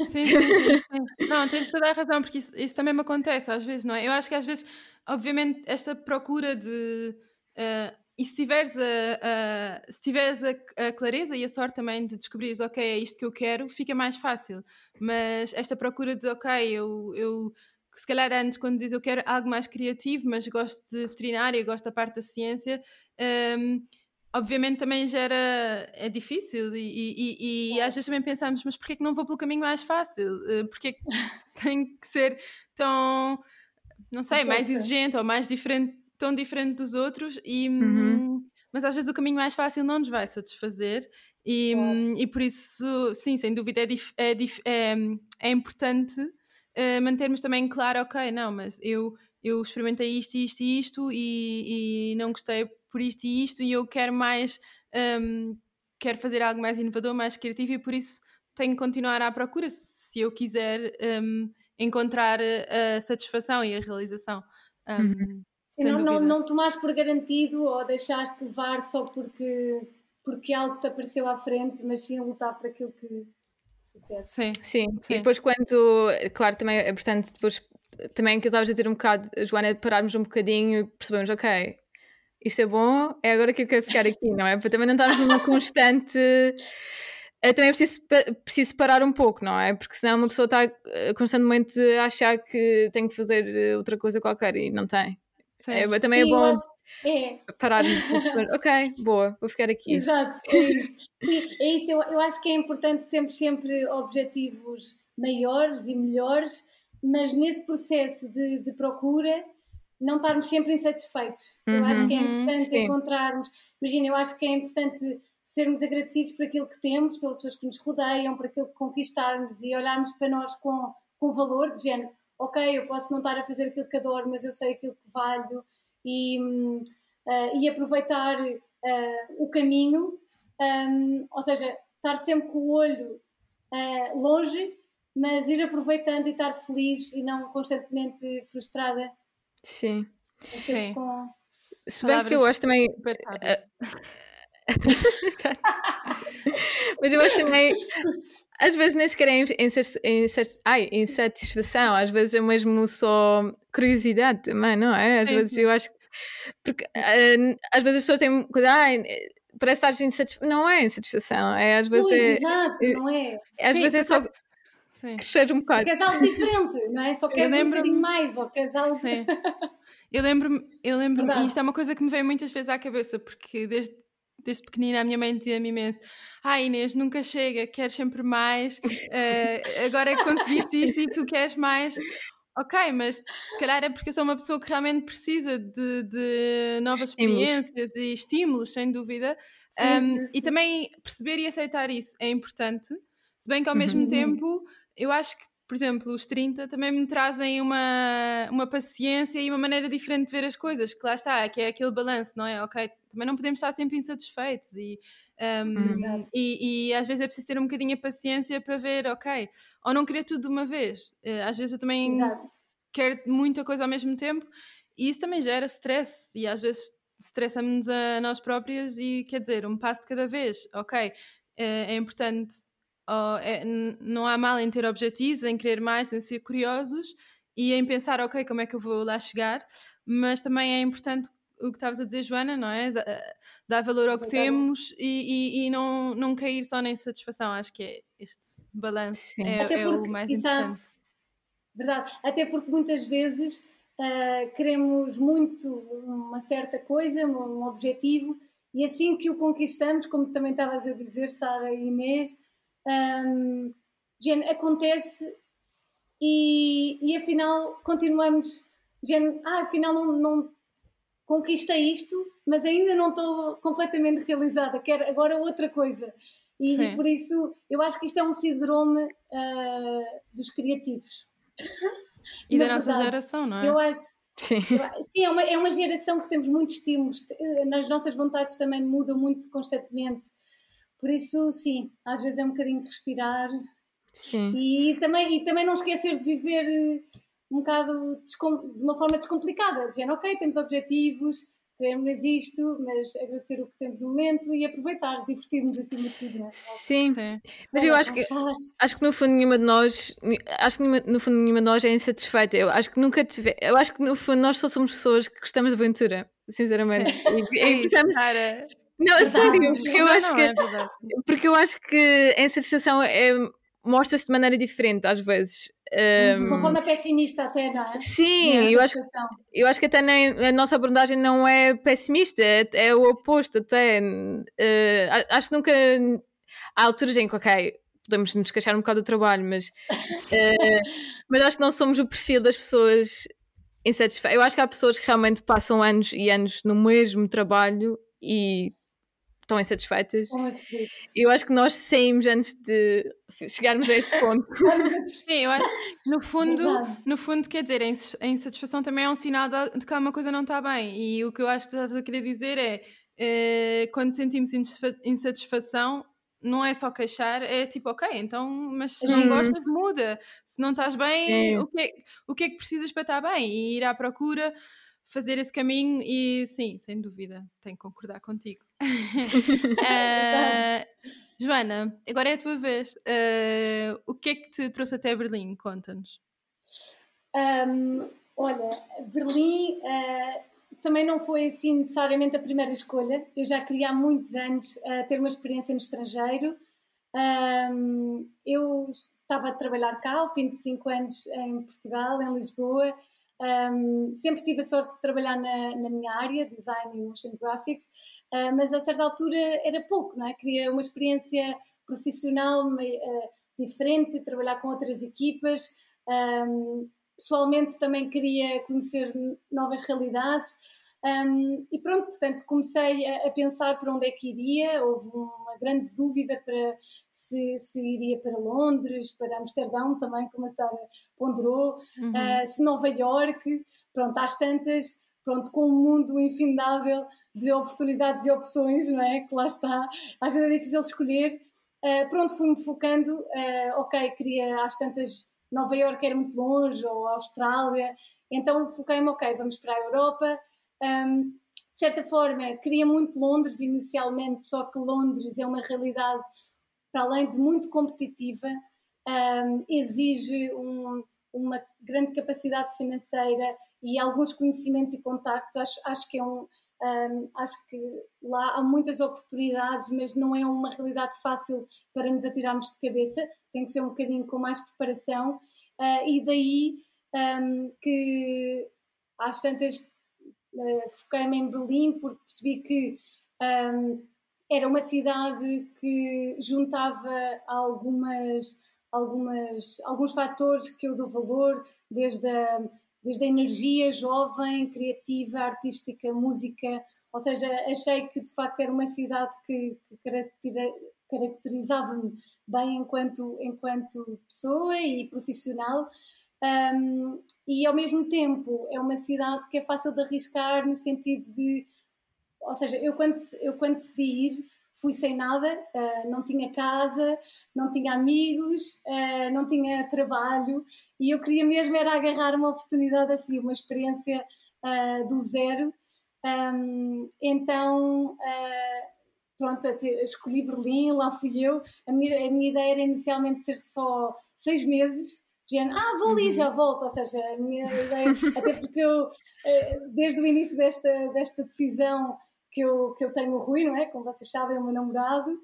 Speaker 2: Sim, sim, sim, sim. Não, tens toda a razão, porque isso, isso, também me acontece às vezes, não é? Eu acho que às vezes, obviamente, esta procura de uh, e se tiveres, a, a, se tiveres a, a, clareza e a sorte também de descobrires, ok, é isto que eu quero, fica mais fácil. Mas esta procura de, ok, eu, eu se calhar antes, quando dizes eu quero algo mais criativo, mas gosto de veterinária, gosto da parte da ciência, um, obviamente também gera. é difícil. E, e, e, às vezes também pensamos, mas porquê que não vou pelo caminho mais fácil? Uh, porquê que tem que ser tão. não sei, mais exigente ou mais diferente tão diferente dos outros e uhum. Hum, mas às vezes o caminho mais fácil não nos vai satisfazer e, hum, e por isso sim, sem dúvida é, dif, é, dif, é, é importante uh, mantermos também claro, ok, não, mas eu, eu experimentei isto, isto e isto e, e não gostei por isto e isto e eu quero mais, um, quero fazer algo mais inovador, mais criativo e por isso tenho que continuar à procura se eu quiser um, encontrar a satisfação e a realização. Um,
Speaker 1: uhum. Sim, não, não, não tomares por garantido ou deixaste levar só porque, porque algo te apareceu à frente, mas sim lutar por aquilo que,
Speaker 3: Sim, sim, sim. E depois quando, claro, também é importante depois também que eu estava a dizer um bocado, Joana, pararmos um bocadinho e percebemos, ok, isto é bom, é agora que eu quero ficar aqui, não é? Para também não estarmos numa constante. É, também é preciso, preciso parar um pouco, não é? Porque senão uma pessoa está eh, constantemente a achar que tem que fazer eh, outra coisa qualquer e não tem. É, também é Sim, é bom é. parar e perceber, ok, boa, vou ficar aqui.
Speaker 1: Exato, é isso. Sim, é isso. Eu, eu acho que é importante termos sempre objetivos maiores e melhores, mas nesse processo de, de procura não estarmos sempre insatisfeitos. Uhum, eu acho que é uhum, importante sim. encontrarmos. Imagina, eu acho que é importante sermos agradecidos por aquilo que temos, pelas pessoas que nos rodeiam, por aquilo que conquistarmos e olharmos para nós com, com valor, de género, ok, eu posso não estar a fazer aquilo que adoro, mas eu sei aquilo que valho e, uh, e aproveitar uh, o caminho, um, ou seja, estar sempre com o olho uh, longe, mas ir aproveitando e estar feliz e não constantemente frustrada.
Speaker 3: Sim. Sim. Com... Se bem que eu acho também. Mas eu acho também, às vezes nem sequer é insatisfação, às vezes é mesmo só curiosidade também, não é? Às Sim. vezes eu acho porque uh, às vezes as pessoas têm ah, parece estar insatisfação. Não é insatisfação, é às vezes.
Speaker 1: Pois,
Speaker 3: é,
Speaker 1: exato, é, não é?
Speaker 3: Às Sim, vezes é só.
Speaker 1: Sim. Crescer um bocado. Só queres algo diferente, não é? Só queres um bocadinho mais, ou queres algo.
Speaker 2: Sim. Eu lembro-me, eu lembro e isto é uma coisa que me vem muitas vezes à cabeça, porque desde, desde pequenina a minha mãe dizia-me imenso: Ah, Inês, nunca chega, queres sempre mais, uh, agora é que conseguiste isto e tu queres mais. Ok, mas se calhar é porque eu sou uma pessoa que realmente precisa de, de novas estímulos. experiências e estímulos, sem dúvida. Sim, um, sim. E também perceber e aceitar isso é importante, se bem que ao mesmo uhum. tempo eu acho que, por exemplo, os 30 também me trazem uma, uma paciência e uma maneira diferente de ver as coisas, que lá está, que é aquele balanço, não é? Ok, também não podemos estar sempre insatisfeitos e um, e, e, às vezes é preciso ter um bocadinho a paciência para ver, ok, ou não querer tudo de uma vez. Uh, às vezes eu também Exato. quero muita coisa ao mesmo tempo e isso também gera stress e às vezes estressamos a nós próprias e quer dizer, um passo de cada vez, ok, uh, é importante, oh, é, não há mal em ter objetivos, em querer mais, em ser curiosos e em pensar, ok, como é que eu vou lá chegar, mas também é importante o que estavas a dizer, Joana, não é? Dar valor ao que temos e, e, e, não, não cair só na insatisfação. Acho que é este balanço é, é, o mais exato. importante.
Speaker 1: Verdade, até porque muitas vezes uh, queremos muito uma certa coisa, um objetivo, e assim que o conquistamos, como também estavas a dizer, Sara e Inês, um, acontece e, e afinal continuamos, gente, ah, afinal não, não conquistei isto, mas ainda não estou completamente realizada, quero agora outra coisa. E, e, por isso eu acho que isto é um síndrome uh, dos criativos.
Speaker 2: E da nossa geração, não é?
Speaker 1: Eu acho. Sim, eu, sim é, uma, é uma geração que temos muitos estímulos, nas nossas vontades também mudam muito constantemente. Por isso, sim, às vezes é um bocadinho respirar. Sim. E também, e também não esquecer de viver um bocado de uma forma descomplicada, dizendo ok, temos objetivos, queremos isto, mas agradecer o que temos no momento e aproveitar, divertir-nos acima de tudo. Não é?
Speaker 3: Sim, Sim. mas eu acho que, acho que no fundo nenhuma de nós, acho que no fundo nenhuma de nós é insatisfeita. Eu acho que nunca tive, eu acho que no fundo nós só somos pessoas que gostamos de aventura, sinceramente. Sim. E, e, é Não, a sério, porque eu acho não, que é porque eu acho que a insatisfação é, mostra-se de maneira diferente às vezes.
Speaker 1: Um, uma forma pessimista até, não é?
Speaker 3: Sim, eu acho, eu acho que até nem, a nossa abordagem não é pessimista, é, é o oposto até. Uh, acho que nunca há alturas em que, ok, podemos nos queixar um bocado do trabalho, mas, uh, mas acho que não somos o perfil das pessoas insatisfeitas. Eu acho que há pessoas que realmente passam anos e anos no mesmo trabalho e estão insatisfeitas. Eu acho que nós saímos antes de chegarmos a esse ponto.
Speaker 2: Sim, eu acho no fundo, no fundo, quer dizer, a insatisfação também é um sinal de que alguma coisa não está bem. E o que eu acho que estás a querer dizer é, é quando sentimos insatisfação, não é só queixar, é tipo, ok, então, mas se não gostas, muda. Se não estás bem, o que, é, o que é que precisas para estar bem? E ir à procura, fazer esse caminho e sim, sem dúvida, tenho que concordar contigo. Uh, Joana, agora é a tua vez. Uh, o que é que te trouxe até Berlim? Conta-nos.
Speaker 1: Um, olha, Berlim uh, também não foi assim necessariamente a primeira escolha. Eu já queria há muitos anos ter uma experiência no estrangeiro. Um, eu estava a trabalhar cá ao fim de cinco anos em Portugal, em Lisboa. Um, sempre tive a sorte de trabalhar na, na minha área, design e motion graphics, uh, mas a certa altura era pouco, não é? Queria uma experiência profissional uh, diferente, trabalhar com outras equipas. Um, pessoalmente também queria conhecer novas realidades. Um, e pronto, portanto, comecei a, a, pensar para onde é que iria. Houve uma grande dúvida para se, se iria para Londres, para Amsterdão também, como a Sara ponderou, uhum. uh, se Nova York. Pronto, às tantas, pronto, com um mundo infindável de oportunidades e opções, não é? Que lá está. Às vezes é difícil escolher. Uh, pronto, fui-me focando. Uh, ok, queria às tantas Nova York era muito longe, ou Austrália, então foquei-me, ok, vamos para a Europa. Um, de certa forma, queria muito Londres inicialmente, só que Londres é uma realidade, para além de muito competitiva, um, exige um, uma grande capacidade financeira e alguns conhecimentos e contactos. Acho, acho que é um, um, acho que lá há muitas oportunidades, mas não é uma realidade fácil para nos atirarmos de cabeça, tem que ser um bocadinho com mais preparação, uh, e daí um, que às tantas uh, foquei-me em Berlim porque percebi que um, era uma cidade que juntava algumas, algumas, alguns fatores que eu dou valor, desde a desde a energia jovem, criativa, artística, música, ou seja, achei que de facto era uma cidade que, que caracterizava-me bem enquanto, enquanto pessoa e profissional. Um, e ao mesmo tempo é uma cidade que é fácil de arriscar no sentido de, ou seja, eu quando, eu quando decidi ir fui sem nada, uh, não tinha casa, não tinha amigos, uh, não tinha trabalho e eu queria mesmo era agarrar uma oportunidade assim, uma experiência uh, do zero. Então, pronto, escolhi Berlim, lá fui eu. A minha, a minha ideia era inicialmente ser só seis meses. Dizendo, ah, vou ali, uhum. já volto. Ou seja, a minha ideia, até porque eu, desde o início desta, desta decisão, que eu, que eu tenho o Rui, não é? Como vocês sabem, é o meu namorado,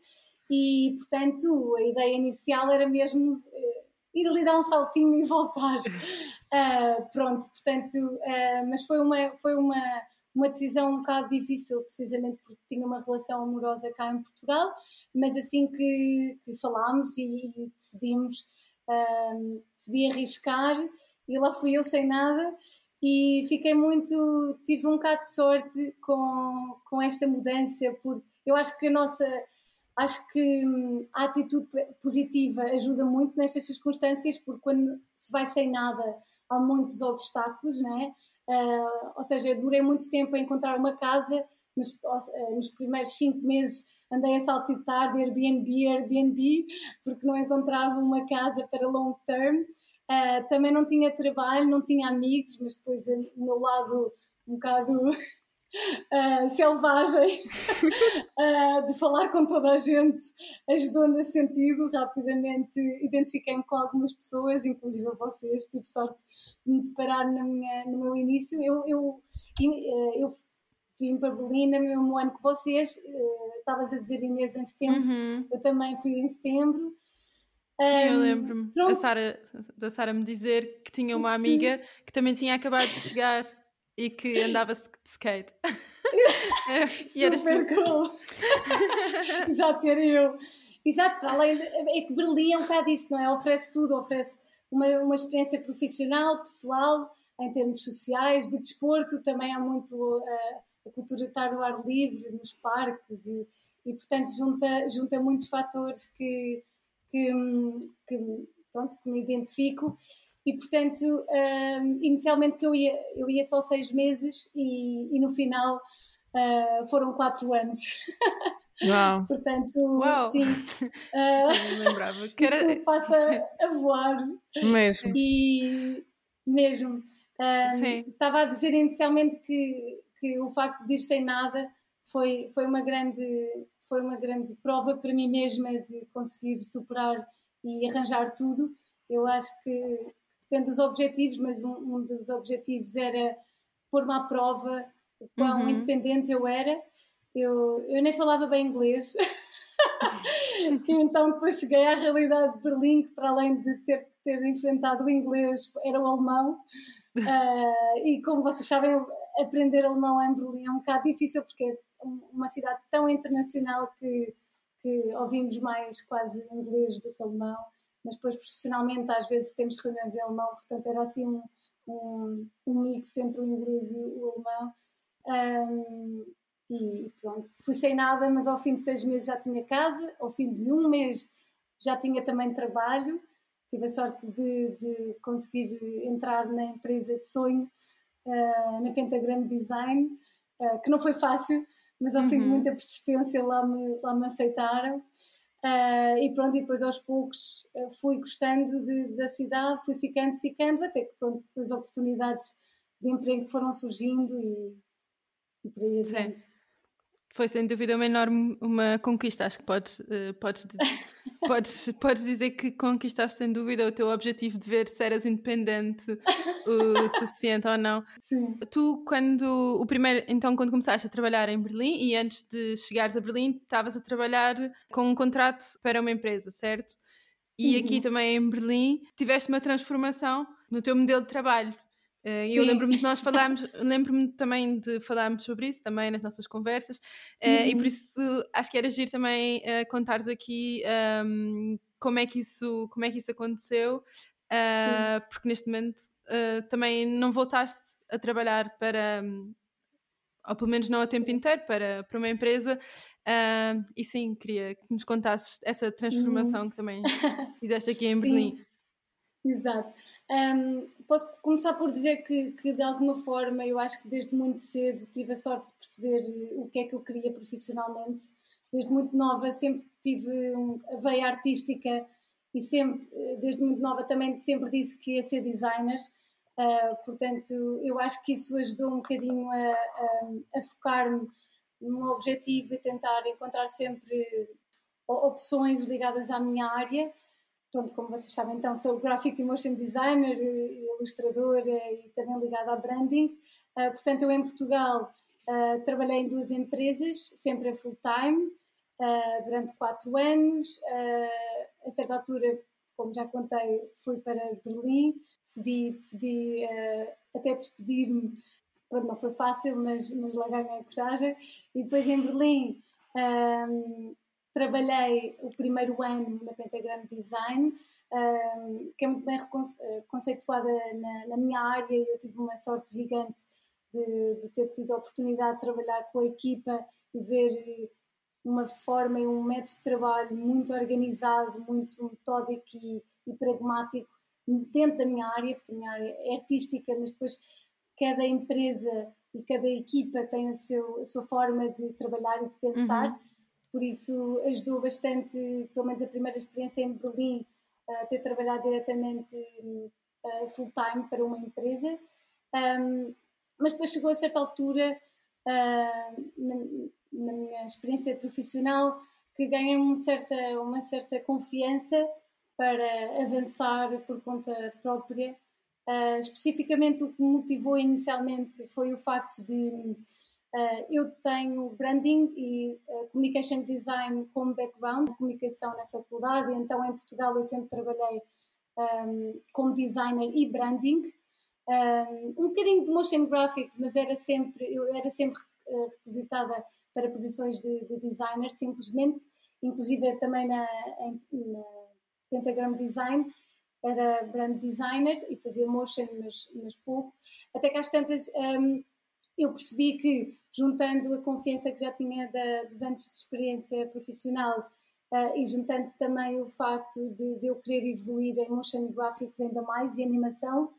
Speaker 1: e portanto a ideia inicial era mesmo uh, ir ali dar um saltinho e voltar. Uh, pronto, portanto, uh, mas foi uma, foi uma, uma decisão um bocado difícil, precisamente porque tinha uma relação amorosa cá em Portugal, mas assim que, que falámos e, e decidimos, decidi arriscar, e lá fui eu sem nada e fiquei muito, tive um bocado de sorte com, com esta mudança, porque eu acho que a nossa, acho que hum, a atitude positiva ajuda muito nestas circunstâncias, porque quando se vai sem nada há muitos obstáculos, não é? Uh, ou seja, demorei muito tempo a encontrar uma casa, nos, uh, nos primeiros cinco meses andei a saltitar de Airbnb Airbnb, porque não encontrava uma casa para long term. Uh, também não tinha trabalho, não tinha amigos, mas depois o meu lado um bocado uh, selvagem uh, de falar com toda a gente ajudou nesse sentido. Rapidamente identifiquei-me com algumas pessoas, inclusive vocês. Tive sorte de me deparar minha, no meu início. Eu, eu, eu vim para Berlim no mesmo ano que vocês. Estavas a dizer Inês em setembro, uhum. eu também fui em setembro.
Speaker 2: Sim, um, eu lembro-me da Sara, da Sara me dizer que tinha uma amiga sim. que também tinha acabado de chegar e que andava de skate.
Speaker 1: era, Super cool! Exato, era eu. Exato, para além de, é que Berlim é um bocado isso, não é? Oferece tudo, oferece uma, uma experiência profissional, pessoal, em termos sociais, de desporto, também há muito uh, a cultura de estar no ar livre, nos parques e, e portanto junta, junta muitos fatores que, que, que, pronto, que me identifico e portanto uh, inicialmente que eu ia, eu ia só seis meses e, e no final uh, foram quatro anos.
Speaker 3: Uau.
Speaker 1: Portanto,
Speaker 2: Uau.
Speaker 1: sim.
Speaker 2: Uh, Já me lembrava que era...
Speaker 1: Isto passa a voar.
Speaker 3: Mesmo.
Speaker 1: E mesmo.
Speaker 2: Sim.
Speaker 1: Estava a dizer inicialmente que, que o facto de ir sem nada foi, foi, uma grande, foi uma grande prova para mim mesma de conseguir superar e arranjar tudo. Eu acho que depende dos objetivos, mas um, um dos objetivos era pôr-me à prova o quão
Speaker 2: Uhum.
Speaker 1: independente eu era. Eu, eu nem falava bem inglês. E então depois cheguei à realidade de Berlim, que para além de ter, ter enfrentado o inglês, era o alemão. Ah, e como vocês sabem, aprender alemão em Berlim é um bocado difícil, porque é uma cidade tão internacional que, que ouvimos mais quase inglês do que alemão. Mas depois, profissionalmente, às vezes temos reuniões em alemão, portanto era assim um, um, um mix entre o inglês e o alemão. Ahm, e pronto, fui sem nada, mas ao fim de seis meses já tinha casa, ao fim de um mês já tinha também trabalho. Tive a sorte de, de conseguir entrar na empresa de sonho, ah, na Pentagram Design, ah, que não foi fácil, mas ao fim de
Speaker 2: Uhum.
Speaker 1: muita persistência lá me, lá me aceitaram. Ah, e pronto, e depois aos poucos ah, fui gostando de- da cidade, fui ficando, ficando, até que pronto, depois oportunidades de emprego foram surgindo e, e por aí
Speaker 2: Sim. Foi sem dúvida uma enorme uma conquista. Acho que podes, eh, podes, podes, podes dizer que conquistaste sem dúvida o teu objetivo de ver se eras independente o suficiente ou não.
Speaker 1: Sim.
Speaker 2: Tu, quando o primeiro, então, quando começaste a trabalhar em Berlim e antes de chegares a Berlim, estavas a trabalhar com um contrato para uma empresa, certo? E aqui
Speaker 1: Uhum.
Speaker 2: também em Berlim tiveste uma transformação no teu modelo de trabalho. Eh, E eu lembro-me de nós falarmos, lembro-me também de falarmos sobre isso também nas nossas conversas, eh, e por
Speaker 1: Uhum.
Speaker 2: isso acho que era giro também eh, contares aqui ahm, como, é que isso, como é que isso aconteceu, ah, porque neste momento ah, também não voltaste a trabalhar para, hum, ou pelo menos não a tempo
Speaker 1: Sim.
Speaker 2: inteiro, para, para uma empresa, ah, e sim, queria que nos contasses essa transformação que também fizeste aqui em
Speaker 1: Sim.
Speaker 2: Berlim.
Speaker 1: Exato. Ahm, posso começar por dizer que, que, de alguma forma, eu acho que desde muito cedo tive a sorte de perceber eh, o que é que eu queria profissionalmente. Desde muito nova sempre tive um- a veia artística e sempre, eh, desde muito nova, também sempre disse que ia ser designer. Ah, portanto, eu acho que isso ajudou um bocadinho a, a, a focar-me num objetivo e tentar encontrar sempre o- opções ligadas à minha área. Pronto, como vocês sabem, então sou graphic motion designer, eh, ilustradora e também ligada a branding. Ah, portanto, eu em Portugal ah, trabalhei em duas empresas, sempre a full time, ah, durante quatro anos. A certa altura, como já contei, fui para Berlim, decidi, até despedir-me. Pronto, não foi fácil, mas, mas lá ganhei coragem. E depois em Berlim. ah, trabalhei o primeiro ano na Pentagram Design, que é muito bem eh, conceituada na, minha área e eu tive uma sorte gigante de, de ter tido a oportunidade de trabalhar com a equipa e ver uma forma e um método de trabalho muito organizado, muito metódico e, e pragmático dentro da minha área, porque a minha área é artística, mas depois cada empresa e cada equipa tem a, seu, a sua forma de trabalhar e de pensar.
Speaker 2: Uhum.
Speaker 1: Por isso ajudou bastante, pelo menos a primeira experiência em Berlim, a ter trabalhado diretamente uh, full time para uma empresa. Mas depois chegou a certa altura, na, minha experiência profissional, que ganhei uma certa, uma certa confiança para avançar por conta própria. Uh, especificamente o que me motivou inicialmente foi o facto de eu tenho branding e uh, communication design como background, comunicação na faculdade, então em Portugal eu sempre trabalhei um, como designer e branding, um, um bocadinho de motion graphics, mas era sempre, eu era sempre uh, requisitada para posições de, de, designer, simplesmente, inclusive também na, em, na Pentagram Design, era brand designer e fazia motion, mas, mas pouco, até que às tantas. Um, eu percebi que, juntando a confiança que já tinha da, dos anos de experiência profissional uh, e juntando também o facto de, de, eu querer evoluir em motion graphics ainda mais e animação,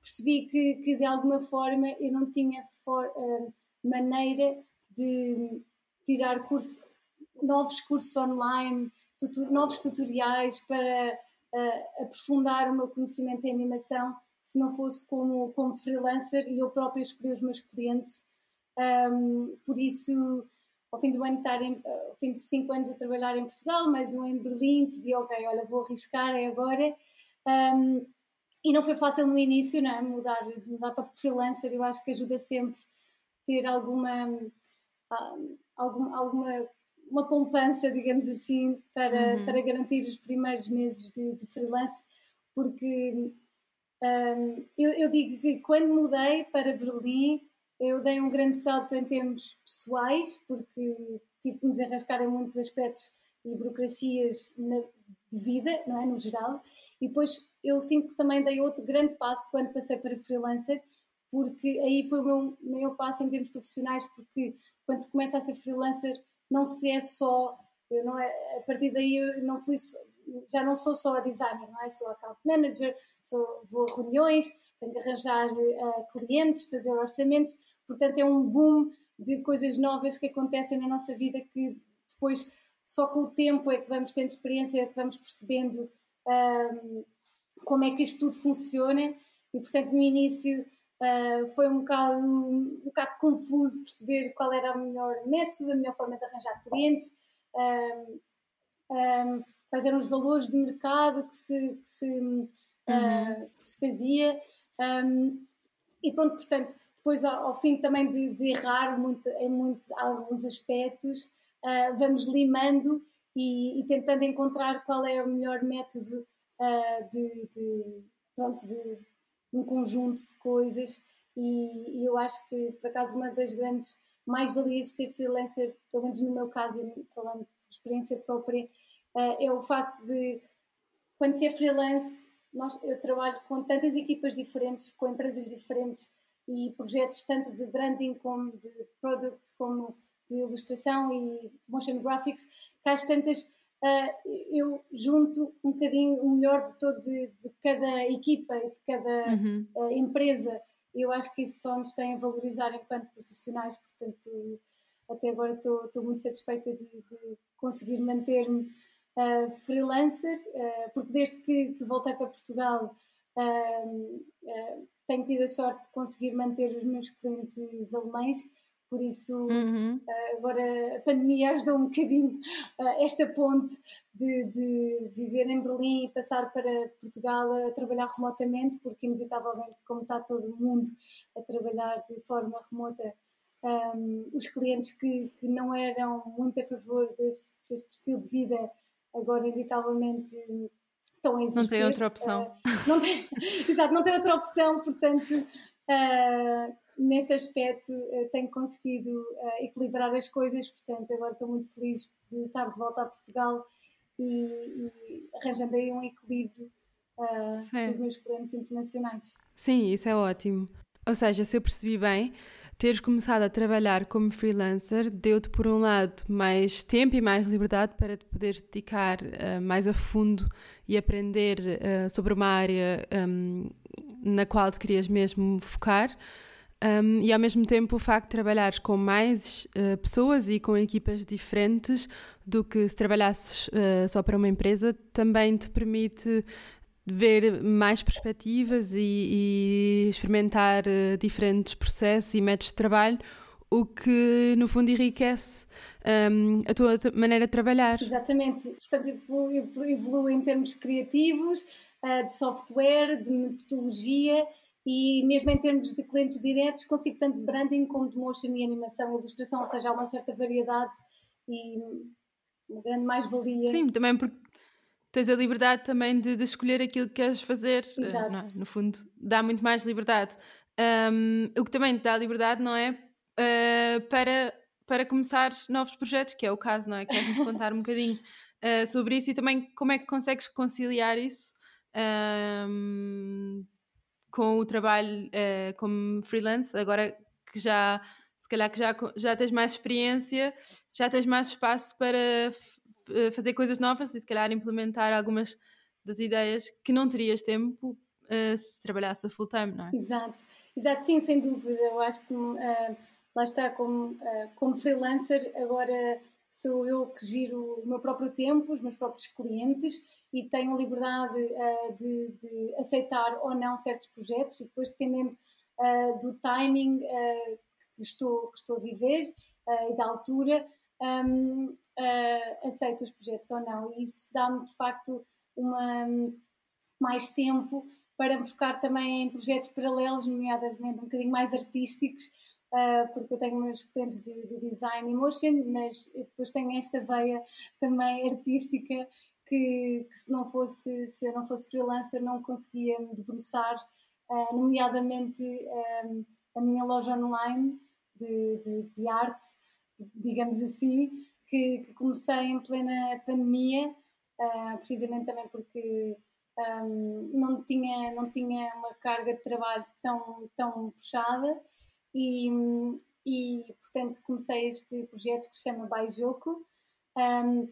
Speaker 1: percebi que, que de alguma forma eu não tinha for, uh, maneira de tirar curso, novos cursos online, tutu, novos tutoriais para uh, aprofundar o meu conhecimento em animação se não fosse como, como freelancer e eu própria escolher os meus clientes. Um, por isso, ao fim do ano estar em, ao fim de cinco anos a trabalhar em Portugal, mais um em Berlim, decidi, ok, olha, vou arriscar, é agora. Um, e não foi fácil no início, não é? mudar, mudar para freelancer, eu acho que ajuda sempre ter alguma, alguma, alguma uma poupança, digamos assim, para, uhum. para garantir os primeiros meses de, de freelance, porque um, eu, eu, digo que quando mudei para Berlim, eu dei um grande salto em termos pessoais, porque tive que me desenrascar em muitos aspectos e burocracias na, de vida, não é? No geral. E depois eu sinto que também dei outro grande passo quando passei para freelancer, porque aí foi o meu maior passo em termos profissionais, porque quando se começa a ser freelancer, não se é só. Eu não é, a partir daí eu não fui já não sou só a designer, não é? Sou account manager, sou, vou a reuniões, tenho que arranjar uh, clientes, fazer orçamentos, portanto é um boom de coisas novas que acontecem na nossa vida que depois só com o tempo é que vamos tendo experiência, é que vamos percebendo um, como é que isto tudo funciona e portanto no início uh, foi um bocado, um bocado confuso perceber qual era o melhor método, a melhor forma de arranjar clientes. Um, quais eram os valores de mercado que se, que se, uhum. uh, que se fazia. Um, e pronto, portanto, depois ao, ao fim também de, de, errar muito, em muitos, alguns aspectos, uh, vamos limando e, e, tentando encontrar qual é o melhor método uh, de, de, pronto, de, um conjunto de coisas. E, e, eu acho que, por acaso, uma das grandes mais-valias de ser freelancer, pelo menos no meu caso, falando por experiência própria, é o facto de, quando se é freelance, nós, eu trabalho com tantas equipas diferentes, com empresas diferentes e projetos tanto de branding como de product, como de ilustração e motion graphics, que às tantas uh, eu junto um bocadinho o melhor de, todo, de, de cada equipa e de cada uhum. uh, empresa. Eu acho que isso só nos tem a valorizar enquanto profissionais, portanto, até agora estou muito satisfeita de, de conseguir manter-me uh, freelancer, uh, porque desde que, que, voltei para Portugal uh, tenho tido a sorte de conseguir manter os meus clientes alemães, por isso uhum. agora a pandemia ajudou um bocadinho esta ponte de, de, viver em Berlim e passar para Portugal a trabalhar remotamente, porque inevitavelmente, como está todo o mundo a trabalhar de forma remota, um, os clientes que, que, não eram muito a favor desse, deste estilo de vida agora inevitavelmente estão a existir.
Speaker 2: Não tem outra opção.
Speaker 1: Uh, não tem, exato, não tem outra opção, portanto, uh, nesse aspecto uh, tenho conseguido equilibrar as coisas, portanto, agora estou muito feliz de estar de volta a Portugal e, e arranjando aí um equilíbrio com os meus clientes internacionais.
Speaker 2: Sim, isso é ótimo. Ou seja, se eu percebi bem, teres começado a trabalhar como freelancer deu-te, por um lado, mais tempo e mais liberdade para te poderes dedicar uh, mais a fundo e aprender uh, sobre uma área um, na qual te querias mesmo focar. Um, e ao mesmo tempo o facto de trabalhares com mais uh, pessoas e com equipas diferentes do que se trabalhasses uh, só para uma empresa também te permite ver mais perspectivas e, e experimentar uh, diferentes processos e métodos de trabalho, o que no fundo enriquece um, a tua maneira de trabalhar.
Speaker 1: Exatamente, portanto evolui, evolui em termos criativos, uh, de software, de metodologia e mesmo em termos de clientes diretos consigo tanto branding como de motion e animação e ilustração, ou seja, há uma certa variedade e uma grande mais-valia.
Speaker 2: Sim, também porque tens a liberdade também de, de escolher aquilo que queres fazer.
Speaker 1: Eh, Exato.
Speaker 2: Uh, no fundo, dá muito mais liberdade. Um, o que também te dá liberdade, não é? Uh, para, para começar novos projetos, que é o caso, não é? Queres-nos contar um bocadinho uh, sobre isso e também como é que consegues conciliar isso um, com o trabalho como freelance, agora que já se calhar que já, já tens mais experiência, já tens mais espaço para fazer coisas novas e se calhar implementar algumas das ideias que não terias tempo uh, se trabalhasse a full time, não é?
Speaker 1: Exato, exato, sim, sem dúvida. Eu acho que uh, lá está, como, uh, como freelancer, agora sou eu que giro o meu próprio tempo, os meus próprios clientes e tenho a liberdade de, de, aceitar ou não certos projetos e depois dependendo do timing que estou, que estou a viver e da altura, um, uh, aceito os projetos ou não. E isso dá-me, de facto, uma, mais tempo para me focar também em projetos paralelos, nomeadamente um bocadinho mais artísticos, uh, porque eu tenho meus clientes de, de, design e motion, mas depois tenho esta veia também artística que, que, se não fosse, se eu não fosse freelancer, não conseguia me debruçar, uh, nomeadamente um, a minha loja online, de, de, de arte, digamos assim, que, que, comecei em plena pandemia, uh, precisamente também porque um, não, tinha, não tinha uma carga de trabalho tão, tão puxada e, e portanto comecei este projeto que se chama Baijoco, um,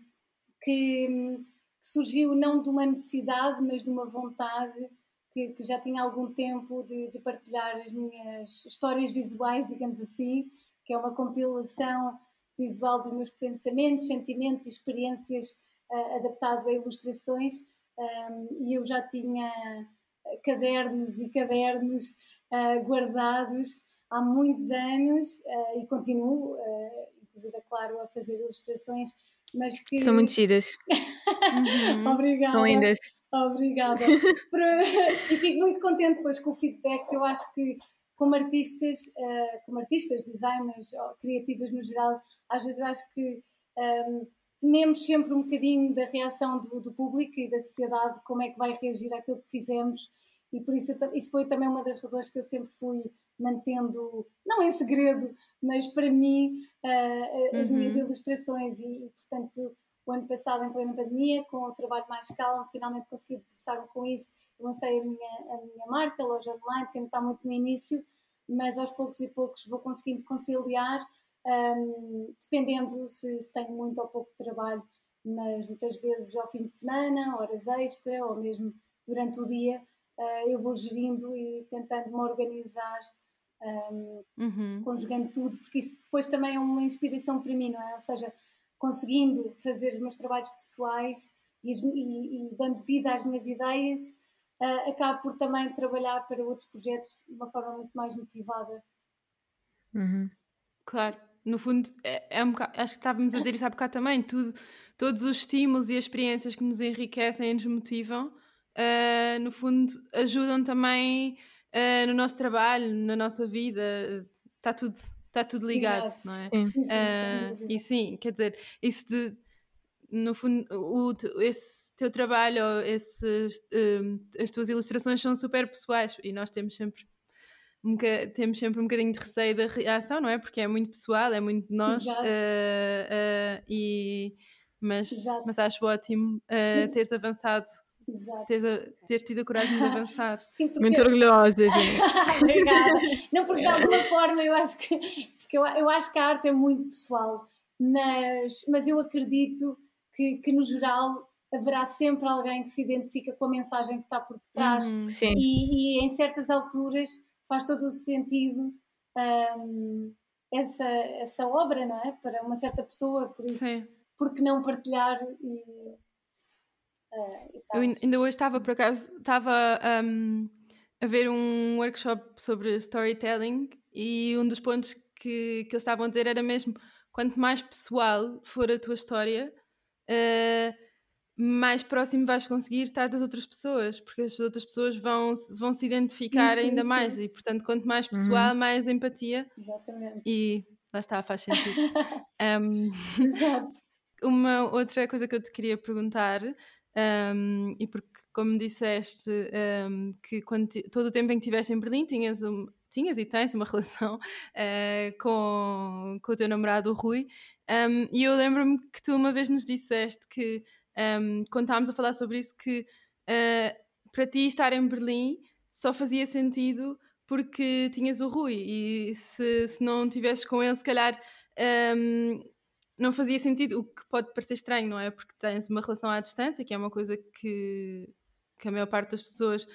Speaker 1: que, que, surgiu não de uma necessidade, mas de uma vontade que, que já tinha algum tempo de, de, partilhar as minhas histórias visuais, digamos assim, que é uma compilação visual dos meus pensamentos, sentimentos e experiências uh, adaptado a ilustrações. Um, e eu já tinha cadernos e cadernos uh, guardados há muitos anos uh, e continuo, inclusive, é claro, a fazer ilustrações, mas que...
Speaker 3: São muito giras.
Speaker 1: uhum. Obrigada.
Speaker 3: São lindas.
Speaker 1: Obrigada. e fico muito contente depois com o feedback. Eu acho que como artistas, uh, como artistas, designers ou criativas no geral, às vezes eu acho que um, ehm, tememos sempre um bocadinho da reação do, do, público e da sociedade, como é que vai reagir àquilo que fizemos, e por isso isso foi também uma das razões que eu sempre fui mantendo, não em segredo, mas para mim, uh, as uhum. minhas ilustrações, e, e portanto o ano passado, em plena pandemia, com o trabalho mais calmo, finalmente consegui debruçar-me com isso. Lancei a minha, a minha marca, a loja online, que ainda está muito no início, mas aos poucos e poucos vou conseguindo conciliar, um, dependendo se, se, tenho muito ou pouco trabalho, mas muitas vezes ao fim de semana, horas extra, ou mesmo durante o dia, uh, eu vou gerindo e tentando me organizar. Um, uhum. conjugando tudo, porque isso depois também é uma inspiração para mim, não é? Ou seja, conseguindo fazer os meus trabalhos pessoais e, e, e dando vida às minhas ideias, uh, acabo por também trabalhar para outros projetos de uma forma muito mais motivada.
Speaker 2: Uhum. Claro, no fundo, é, é um bocado, acho que estávamos a dizer isso há bocado também, tudo, todos os estímulos e as experiências que nos enriquecem e nos motivam, uh, no fundo, ajudam também uh, no nosso trabalho, na nossa vida, está tudo está tudo ligado, não é? Sim. sim, sim e sim, quer dizer, isso de no fundo, o, esse teu trabalho, esse, um, as tuas ilustrações são super pessoais e nós temos sempre um temos sempre um bocadinho de receio da reação, não é? Porque é muito pessoal, é muito de nós. Uh, uh, e, mas, mas acho ótimo uh, teres avançado Exato. Teres, teres tido a coragem de avançar.
Speaker 3: Sim, porque... Muito orgulhosa, gente.
Speaker 1: Obrigada. Não, porque de alguma forma eu acho que, porque eu, eu acho que a arte é muito pessoal, mas, mas eu acredito que, que no geral haverá sempre alguém que se identifica com a mensagem que está por detrás
Speaker 3: uhum,
Speaker 1: e, e, em certas alturas faz todo o sentido um, essa, essa obra, não é? Para uma certa pessoa, por isso, Sim. porque não partilhar e
Speaker 2: Uh, eu ainda hoje estava, por acaso, estava um, a ver um workshop sobre storytelling e um dos pontos que, que eles estavam a dizer era mesmo quanto mais pessoal for a tua história, uh, mais próximo vais conseguir estar das outras pessoas, porque as outras pessoas vão, vão se identificar sim, sim, ainda sim. mais e, portanto, quanto mais uhum. pessoal, uhum. mais empatia.
Speaker 1: Exatamente.
Speaker 2: E lá está, faz sentido.
Speaker 1: um, Exato.
Speaker 2: Uma outra coisa que eu te queria perguntar um, e porque, como disseste, um, que quando todo o tempo em que estiveste em Berlim tinhas, um, tinhas e tens uma relação uh, com, com o teu namorado, o Rui, e eu lembro-me que tu uma vez nos disseste que, quando estávamos a falar sobre isso, que uh, para ti estar em Berlim só fazia sentido porque tinhas o Rui e se, se não tivesses com ele, se calhar um, não fazia sentido, o que pode parecer estranho, não é? Porque tens uma relação à distância, que é uma coisa que, que a maior parte das pessoas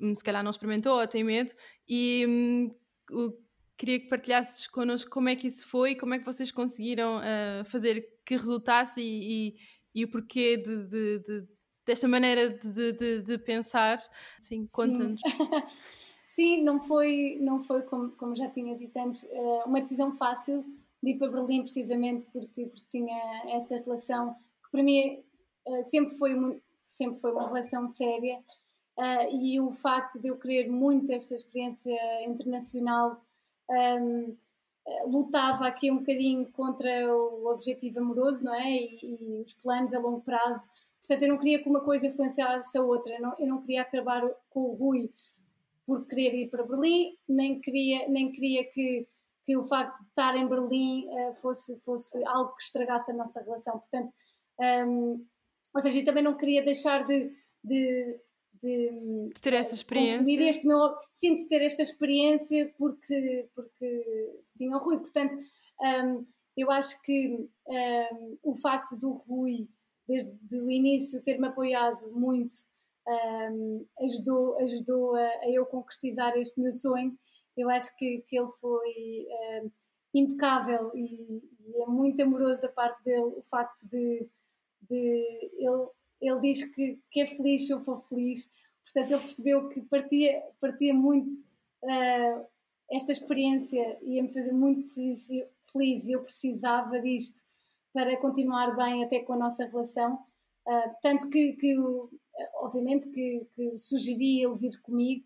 Speaker 2: hum, se calhar não experimentou ou tem medo, e hum, o, queria que partilhasses connosco como é que isso foi, como é que vocês conseguiram uh, fazer que resultasse e, e, e o porquê de, de, de, desta maneira de, pensar. Sim, conta-nos.
Speaker 1: Sim. não foi, não foi como, como já tinha dito antes, eh, uma decisão fácil de ir para Berlim precisamente porque, porque tinha essa relação que para mim eh, sempre foi, sempre foi uma relação séria e o facto de eu querer muito esta experiência internacional um, ehm, lutava aqui um bocadinho contra o objetivo amoroso, não é? E, e, os planos a longo prazo. Portanto, eu não queria que uma coisa influenciasse a outra. Eu não, eu não queria acabar com o Rui por querer ir para Berlim, nem queria, nem queria que, que o facto de estar em Berlim uh, fosse, fosse algo que estragasse a nossa relação. Portanto, um, ou seja, eu também não queria deixar de, de, de,
Speaker 2: de ter essa experiência.
Speaker 1: Este meu, sim, de ter esta experiência porque, porque tinha o Rui. Portanto, um, eu acho que um, o facto do Rui, desde o início, ter-me apoiado muito um, ajudou, ajudou a, a, eu concretizar este meu sonho. Eu acho que, que ele foi um, impecável e, e, é muito amoroso da parte dele o facto de, de ele, ele diz que, que é feliz se eu for feliz, portanto ele percebeu que partia, partia muito uh, esta experiência ia-me fazer muito feliz, feliz e eu precisava disto para continuar bem até com a nossa relação. Uh, tanto que, que obviamente que, que sugeri ele vir comigo,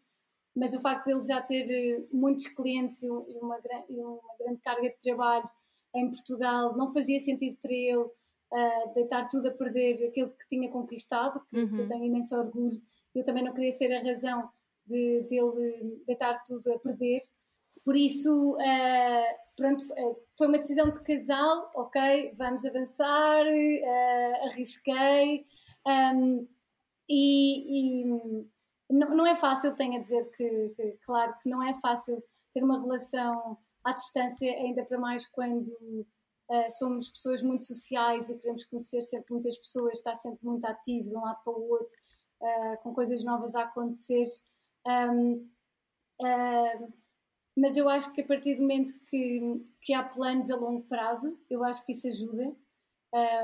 Speaker 1: mas o facto de ele já ter eh, muitos clientes e uma, e uma grande carga de trabalho em Portugal não fazia sentido para ele uh, deitar tudo a perder aquilo que tinha conquistado, que, uhum. que eu tenho imenso orgulho. Eu também não queria ser a razão de dele deitar tudo a perder. Por isso, uh, pronto, foi uma decisão de casal, ok, vamos avançar, uh, arrisquei. Um, e, e não, não, é fácil, tenho a dizer que, que, claro, que não é fácil ter uma relação à distância, ainda para mais quando uh, somos pessoas muito sociais e queremos conhecer sempre muitas pessoas, estar sempre muito ativo de um lado para o outro, uh, com coisas novas a acontecer. Um, uh, mas eu acho que a partir do momento que, que há planos a longo prazo, eu acho que isso ajuda.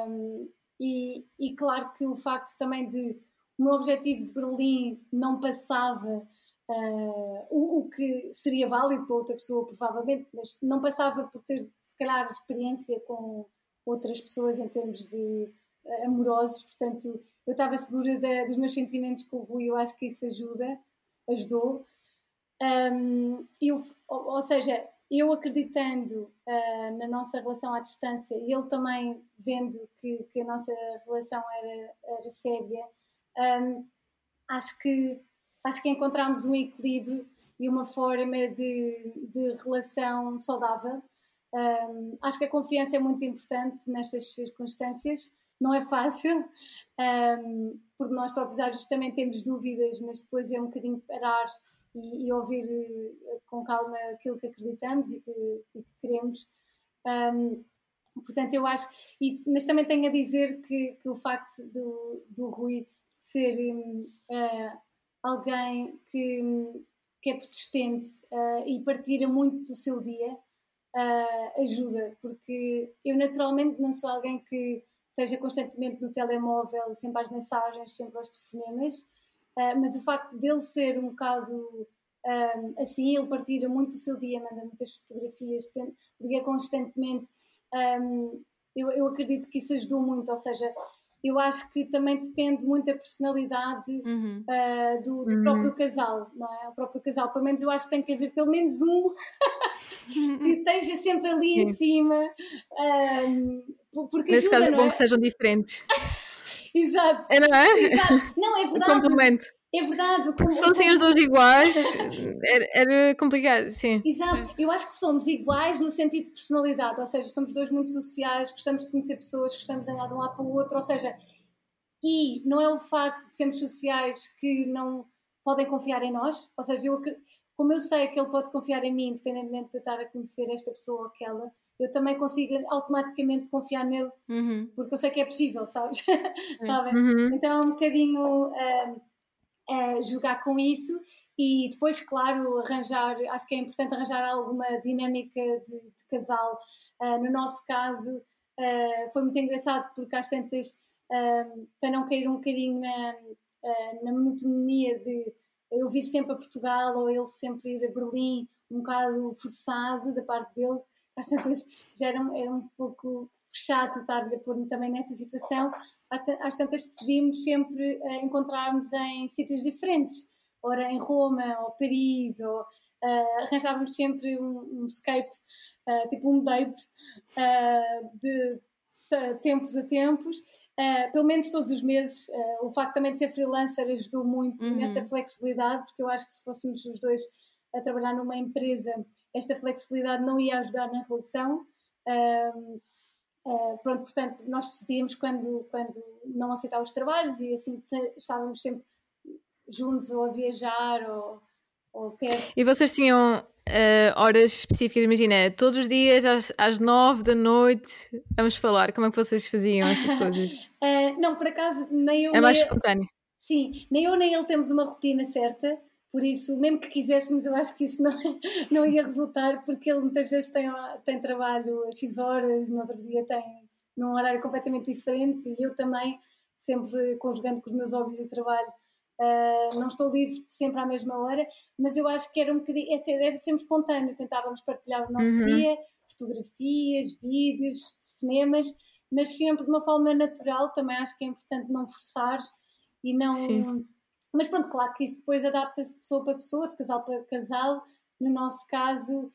Speaker 1: Um, e, e claro que o facto também de o meu objetivo de Berlim não passava uh, o, o, que seria válido para outra pessoa, provavelmente, mas não passava por ter, se calhar, experiência com outras pessoas em termos de uh, amorosos, portanto, eu estava segura dos meus sentimentos com o Rui, eu acho que isso ajuda, ajudou. Um, eu, ou, ou, seja, eu acreditando uh, na nossa relação à distância e ele também vendo que, que a nossa relação era, era séria, um, acho que acho que encontramos um equilíbrio e uma forma de, de relação saudável. Um, acho que a confiança é muito importante nestas circunstâncias. Não é fácil, um, porque nós próprios às vezes também temos dúvidas, mas depois é um bocadinho parar e, e ouvir uh, com calma aquilo que acreditamos e que, e que queremos. Um, portanto, eu acho, e, mas também tenho a dizer que, que o facto do, do Rui ser uh, alguém que, que, é persistente uh, e partilha muito do seu dia uh, ajuda, porque eu naturalmente não sou alguém que esteja constantemente no telemóvel, sempre às mensagens, sempre aos telefonemas, mas o facto dele ser um bocado assim, ele partilha muito do seu dia, manda muitas fotografias, liga constantemente. Um, eu, eu acredito que isso ajudou muito, ou seja, eu acho que também depende muito da personalidade uhum. uh, do, do uhum. próprio casal, não é? O próprio casal, pelo menos eu acho que tem que haver pelo menos um que esteja sempre ali Sim. em cima, porque
Speaker 3: Nesse
Speaker 1: ajuda,
Speaker 3: caso
Speaker 1: é
Speaker 3: bom é? que sejam diferentes.
Speaker 1: Exato.
Speaker 3: É, não é?
Speaker 1: Exato. Não, é verdade.
Speaker 3: complemento.
Speaker 1: É verdade.
Speaker 3: Porque se fossem os dois iguais, era, era, complicado, sim.
Speaker 1: Exato. Eu acho que somos iguais no sentido de personalidade, ou seja, somos dois muito sociais, gostamos de conhecer pessoas, gostamos de andar de um lado para o outro, ou seja, e não é o facto de sermos sociais que não podem confiar em nós, ou seja, eu, como eu sei que ele pode confiar em mim, independentemente de eu estar a conhecer esta pessoa ou aquela, eu também consigo automaticamente confiar nele,
Speaker 2: uhum.
Speaker 1: porque eu sei que é possível, sabes? Sabem? Uhum. Então é um bocadinho uh, uh, jogar com isso e depois, claro, arranjar, acho que é importante arranjar alguma dinâmica de, de casal. Uh, no nosso caso, foi muito engraçado porque às tantas, para não cair um bocadinho na, na monotonia de eu vir sempre a Portugal ou ele sempre ir a Berlim, um bocado forçado da parte dele, às tantas já era, era um pouco chato estar-lhe a pôr-me também nessa situação. Às tantas decidimos sempre uh, encontrarmos em sítios diferentes, ora em Roma ou Paris, ou uh, arranjávamos sempre um, um Skype, uh, tipo um date de tempos a tempos. Uh, pelo menos todos os meses. Uh, o facto também de ser freelancer ajudou muito uhum. nessa flexibilidade, porque eu acho que se fôssemos os dois a trabalhar numa empresa, esta flexibilidade não ia ajudar na relação. Uh, pronto, portanto, nós decidíamos quando, quando não aceitar os trabalhos e assim estávamos sempre juntos ou a viajar ou, ou perto.
Speaker 3: E vocês tinham uh, horas específicas, imagina, todos os dias às, às nove da noite, vamos falar, como é que vocês faziam essas coisas?
Speaker 1: uh, não, por acaso, nem eu.
Speaker 3: É mais nem espontâneo.
Speaker 1: Sim, nem eu nem ele temos uma rotina certa, por isso, mesmo que quiséssemos, eu acho que isso não, não ia resultar, porque ele muitas vezes tem, tem trabalho a X horas, no outro dia tem num horário completamente diferente, e eu também, sempre conjugando com os meus hobbies e trabalho Uh, não estou livre sempre à mesma hora, mas eu acho que era um bocadinho, era sempre espontâneo, tentávamos partilhar o nosso uhum. dia, fotografias, vídeos, telefonemas, mas sempre de uma forma natural, também acho que é importante não forçar e não. Sim. Mas pronto, claro que isto depois adapta-se de pessoa para pessoa, de casal para casal. No nosso caso,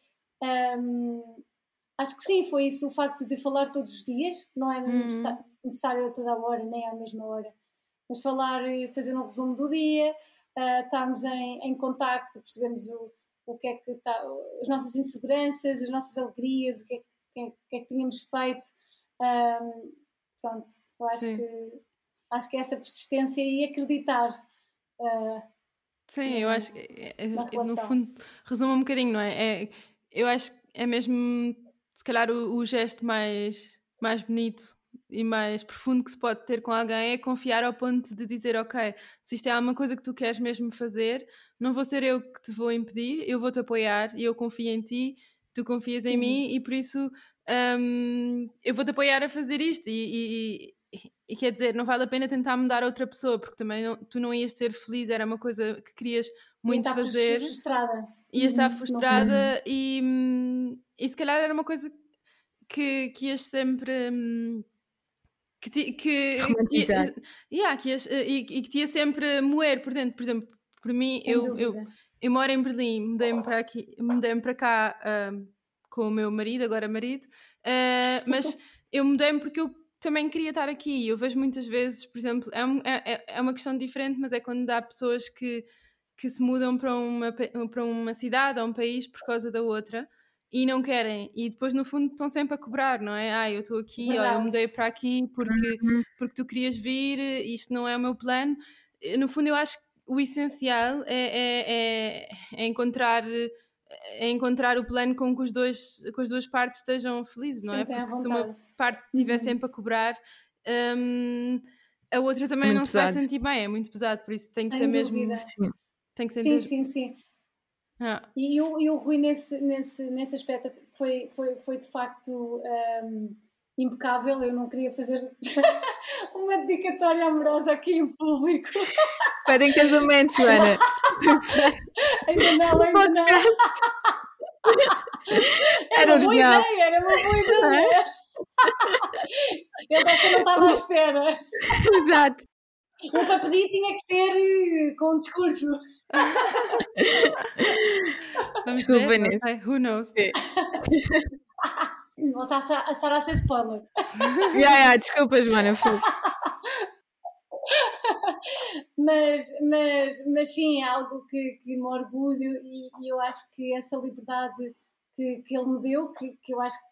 Speaker 1: um, acho que sim, foi isso o facto de falar todos os dias, não é uhum. necessário a toda a hora, nem à mesma hora mas falar e fazer um resumo do dia, uh, estarmos em, em contacto, percebemos o, o que é que está, as nossas inseguranças, as nossas alegrias, o que é, que, é, que, é que tínhamos feito. Um, pronto, eu acho que, acho que é essa persistência e acreditar. Uh,
Speaker 2: Sim, eu acho que é, no fundo resume um bocadinho, não é? é? Eu acho que é mesmo se calhar o, o gesto mais, mais bonito e mais profundo que se pode ter com alguém é confiar ao ponto de dizer, ok, se isto é alguma coisa que tu queres mesmo fazer, não vou ser eu que te vou impedir, eu vou-te apoiar e eu confio em ti, tu confias Sim. em mim e por isso um, eu vou-te apoiar a fazer isto e, e, e, quer dizer, não vale a pena tentar mudar outra pessoa porque também não, tu não ias ser feliz, era uma coisa que querias muito
Speaker 1: e
Speaker 2: fazer.
Speaker 1: frustrada.
Speaker 2: Ias estar frustrada e, e se calhar era uma coisa que, que ias sempre... Hum, que, te, que,
Speaker 3: Romantizar.
Speaker 2: Que, yeah, que ias, e, e, que te ia sempre moer por dentro. Por exemplo, por mim, eu, eu, eu, moro em Berlim, mudei-me para aqui, mudei-me para cá uh, com o meu marido, agora marido, uh, mas eu mudei-me porque eu também queria estar aqui. Eu vejo muitas vezes, por exemplo, é, um, é, é, é uma questão diferente, mas é quando há pessoas que, que se mudam para uma, para uma cidade ou um país por causa da outra e não querem. E depois, no fundo, estão sempre a cobrar, não é? Ah, eu estou aqui, olha, eu mudei para aqui porque, uhum. porque tu querias vir, isto não é o meu plano. Eh, no fundo, eu acho que o essencial é, é, é, é encontrar é encontrar o plano com que, os dois, com as duas partes estejam felizes, não
Speaker 1: Sim,
Speaker 2: é?
Speaker 1: Porque
Speaker 2: se uma parte estiver uhum. sempre a cobrar, um, a outra também muito não pesado. se vai sentir bem, é muito pesado, por isso tem que
Speaker 1: Sem
Speaker 2: ser
Speaker 1: dúvida.
Speaker 2: mesmo. Tem que ser
Speaker 1: sim,
Speaker 2: mesmo.
Speaker 1: sim, sim.
Speaker 2: Ah.
Speaker 1: E, o, e o Rui, nesse, nesse, nesse aspecto, foi, foi, foi de facto um, impecável. Eu não queria fazer uma dedicatória amorosa aqui em público.
Speaker 3: Pedem casamento, Joana.
Speaker 1: ainda não, ainda não. Era, era uma boa ideia, era uma boa ideia. Eu não estava à espera.
Speaker 3: Exato.
Speaker 1: O para pedir tinha que ser eh, com um discurso.
Speaker 3: Desculpa, Vanessa.
Speaker 2: Who knows?
Speaker 1: Voltar a Sara a ser spoiler.
Speaker 3: yeah, yeah, desculpa, Joana.
Speaker 1: mas, mas, mas sim, é algo que, que me orgulho e, e, eu acho que essa liberdade que, que ele me deu, que, que eu acho que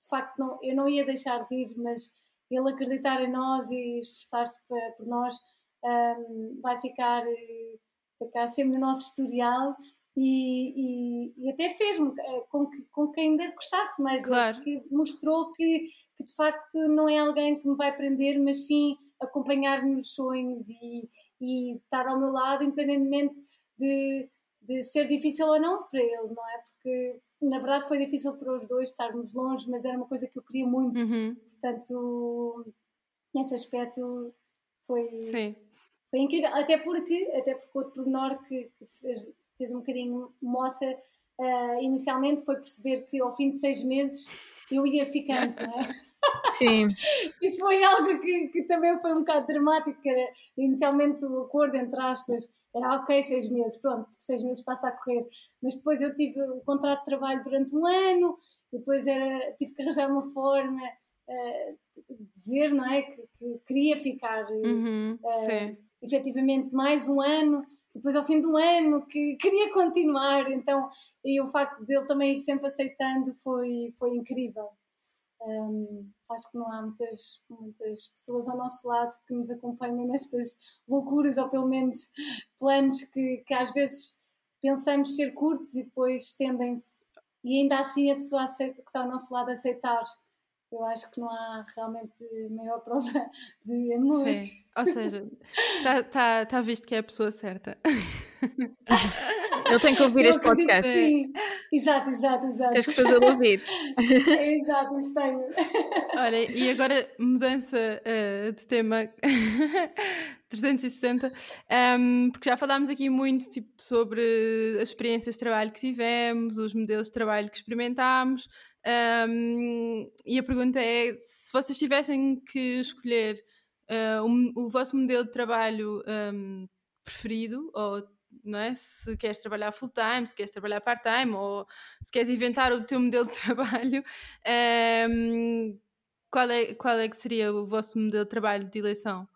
Speaker 1: de facto não, eu não ia deixar de ir, mas ele acreditar em nós e esforçar-se por nós um, vai ficar ficar sempre no nosso historial e, e, e até fez-me eh, com que, com que ainda gostasse mais claro. dele, porque mostrou que, que de facto não é alguém que me vai prender, mas sim acompanhar-me nos sonhos e, e estar ao meu lado, independentemente de, de ser difícil ou não para ele, não é? Porque na verdade foi difícil para os dois estarmos longe, mas era uma coisa que eu queria muito, uhum. portanto, nesse aspecto foi, Sim. foi incrível. Até porque, até porque outro pormenor que, que fez, fez um bocadinho moça uh, inicialmente foi perceber que ao fim de seis meses eu ia ficando, não é?
Speaker 3: Sim.
Speaker 1: Isso foi algo que, que também foi um bocado dramático, que era inicialmente o acordo, entre aspas, era ok, seis meses, pronto, seis meses passa a correr. Mas depois eu tive o contrato de trabalho durante um ano, depois era, tive que arranjar uma forma uh, de dizer, não é, que, que queria ficar
Speaker 2: uhum, uh,
Speaker 1: efetivamente mais um ano, depois ao fim do ano que queria continuar, então e o facto dele também ir sempre aceitando foi, foi incrível. Um, acho que não há muitas, muitas pessoas ao nosso lado que nos acompanhem nestas loucuras, ou pelo menos planos que, que às vezes pensamos ser curtos e depois tendem-se. E ainda assim a pessoa aceita, que está ao nosso lado aceitar. Eu acho que não há realmente maior prova de amor.
Speaker 2: Sim. Ou seja, está tá, tá visto que é a pessoa certa.
Speaker 3: Eu tenho que ouvir eu este podcast.
Speaker 1: Sim, exato, exato, exato.
Speaker 3: Tens que fazê-lo ouvir.
Speaker 1: exato, isso tenho.
Speaker 2: Olha, e agora mudança uh, de tema 360, um, ehm, porque já falámos aqui muito tipo, sobre as experiências de trabalho que tivemos, os modelos de trabalho que experimentámos. Um, ehm, e a pergunta é: se vocês tivessem que escolher uh, um, o vosso modelo de trabalho um, ehm, preferido, ou não é? Se queres trabalhar full time, se queres trabalhar part time, ou se queres inventar o teu modelo de trabalho, um, qual, é, qual é que seria o vosso modelo de trabalho de eleição?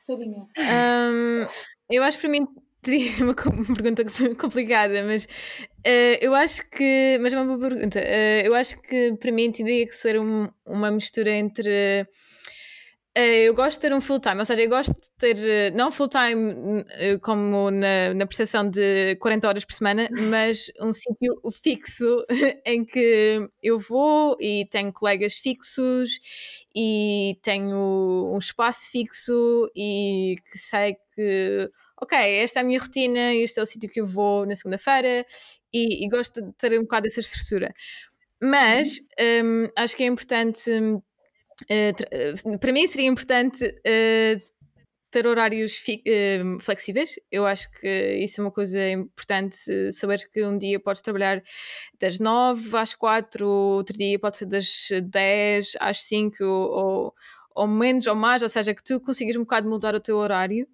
Speaker 1: Sarinha.
Speaker 3: Um, eu acho que para mim teria uma, pergunta complicada, mas uh, eu acho que. Mas é uma boa pergunta. Uh, eu acho que para mim teria que ser um, uma mistura entre eh, eu gosto de ter um full-time, ou seja, eu gosto de ter, eh, não full-time eh, como na, na percepção de 40 horas por semana, mas um sítio fixo em que eu vou e tenho colegas fixos e tenho um espaço fixo e que sei que, ok, esta é a minha rotina, este é o sítio que eu vou na segunda-feira e, e, gosto de ter um bocado essa estrutura. Mas um, acho que é importante Uh, para mim seria importante uh, ter horários uh, flexíveis. Eu acho que isso é uma coisa importante, saber que um dia podes trabalhar das 9 às 4, outro dia pode ser das 10 às 5 ou, ou menos ou mais, ou seja, que tu consigas um bocado mudar o teu horário.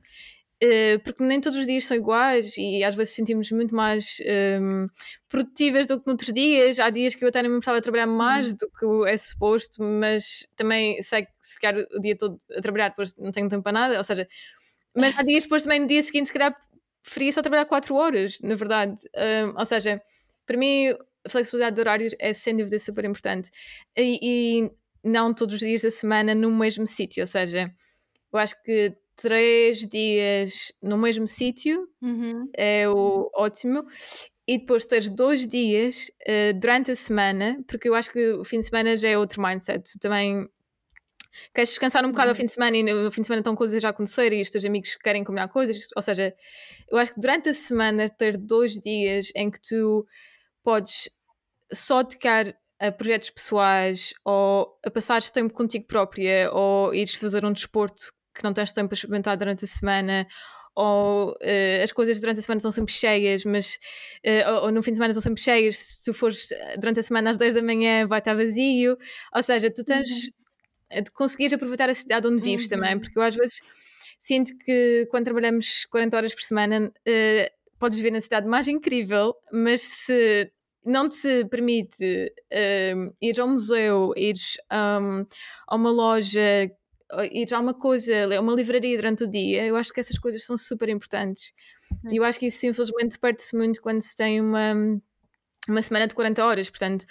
Speaker 3: Uh, porque nem todos os dias são iguais e às vezes sentimos muito mais um, ehm, produtivas do que noutros dias. Há dias que eu até nem me estava a trabalhar mais uhum. do que é suposto, mas também sei que se ficar o dia todo a trabalhar depois não tenho tempo para nada. Ou seja, mas há dias depois também no dia seguinte, se calhar preferia só trabalhar 4 horas, na verdade. Um, ehm, ou seja, para mim a flexibilidade de horários é sem dúvida super importante e, e não todos os dias da semana no mesmo sítio. Ou seja, eu acho que três dias no mesmo sítio
Speaker 2: uhum.
Speaker 3: é o ótimo. E depois teres dois dias uh, durante a semana, porque eu acho que o fim de semana já é outro mindset. Tu também queres descansar um bocado uhum. ao fim de semana e no fim de semana estão coisas a acontecer e os teus amigos querem combinar coisas. Ou seja, eu acho que durante a semana ter dois dias em que tu podes só dedicar a projetos pessoais ou a passares tempo contigo própria ou ires fazer um desporto que não tens tempo para experimentar durante a semana, ou uh, as coisas durante a semana estão sempre cheias, mas uh, ou, ou, no fim de semana estão sempre cheias, se tu fores eh, durante a semana às 10 da manhã vai estar vazio, ou seja, tu tens uhum. de conseguir aproveitar a cidade onde vives uhum. também, porque eu às vezes sinto que quando trabalhamos 40 horas por semana uh, podes viver na cidade mais incrível, mas se não te permite uh, ir ao museu, ir um, a uma loja ir a uma coisa, ler uma livraria durante o dia, eu acho que essas coisas são super importantes. E eu acho que isso infelizmente perde-se muito quando se tem uma, uma semana de 40 horas. Portanto,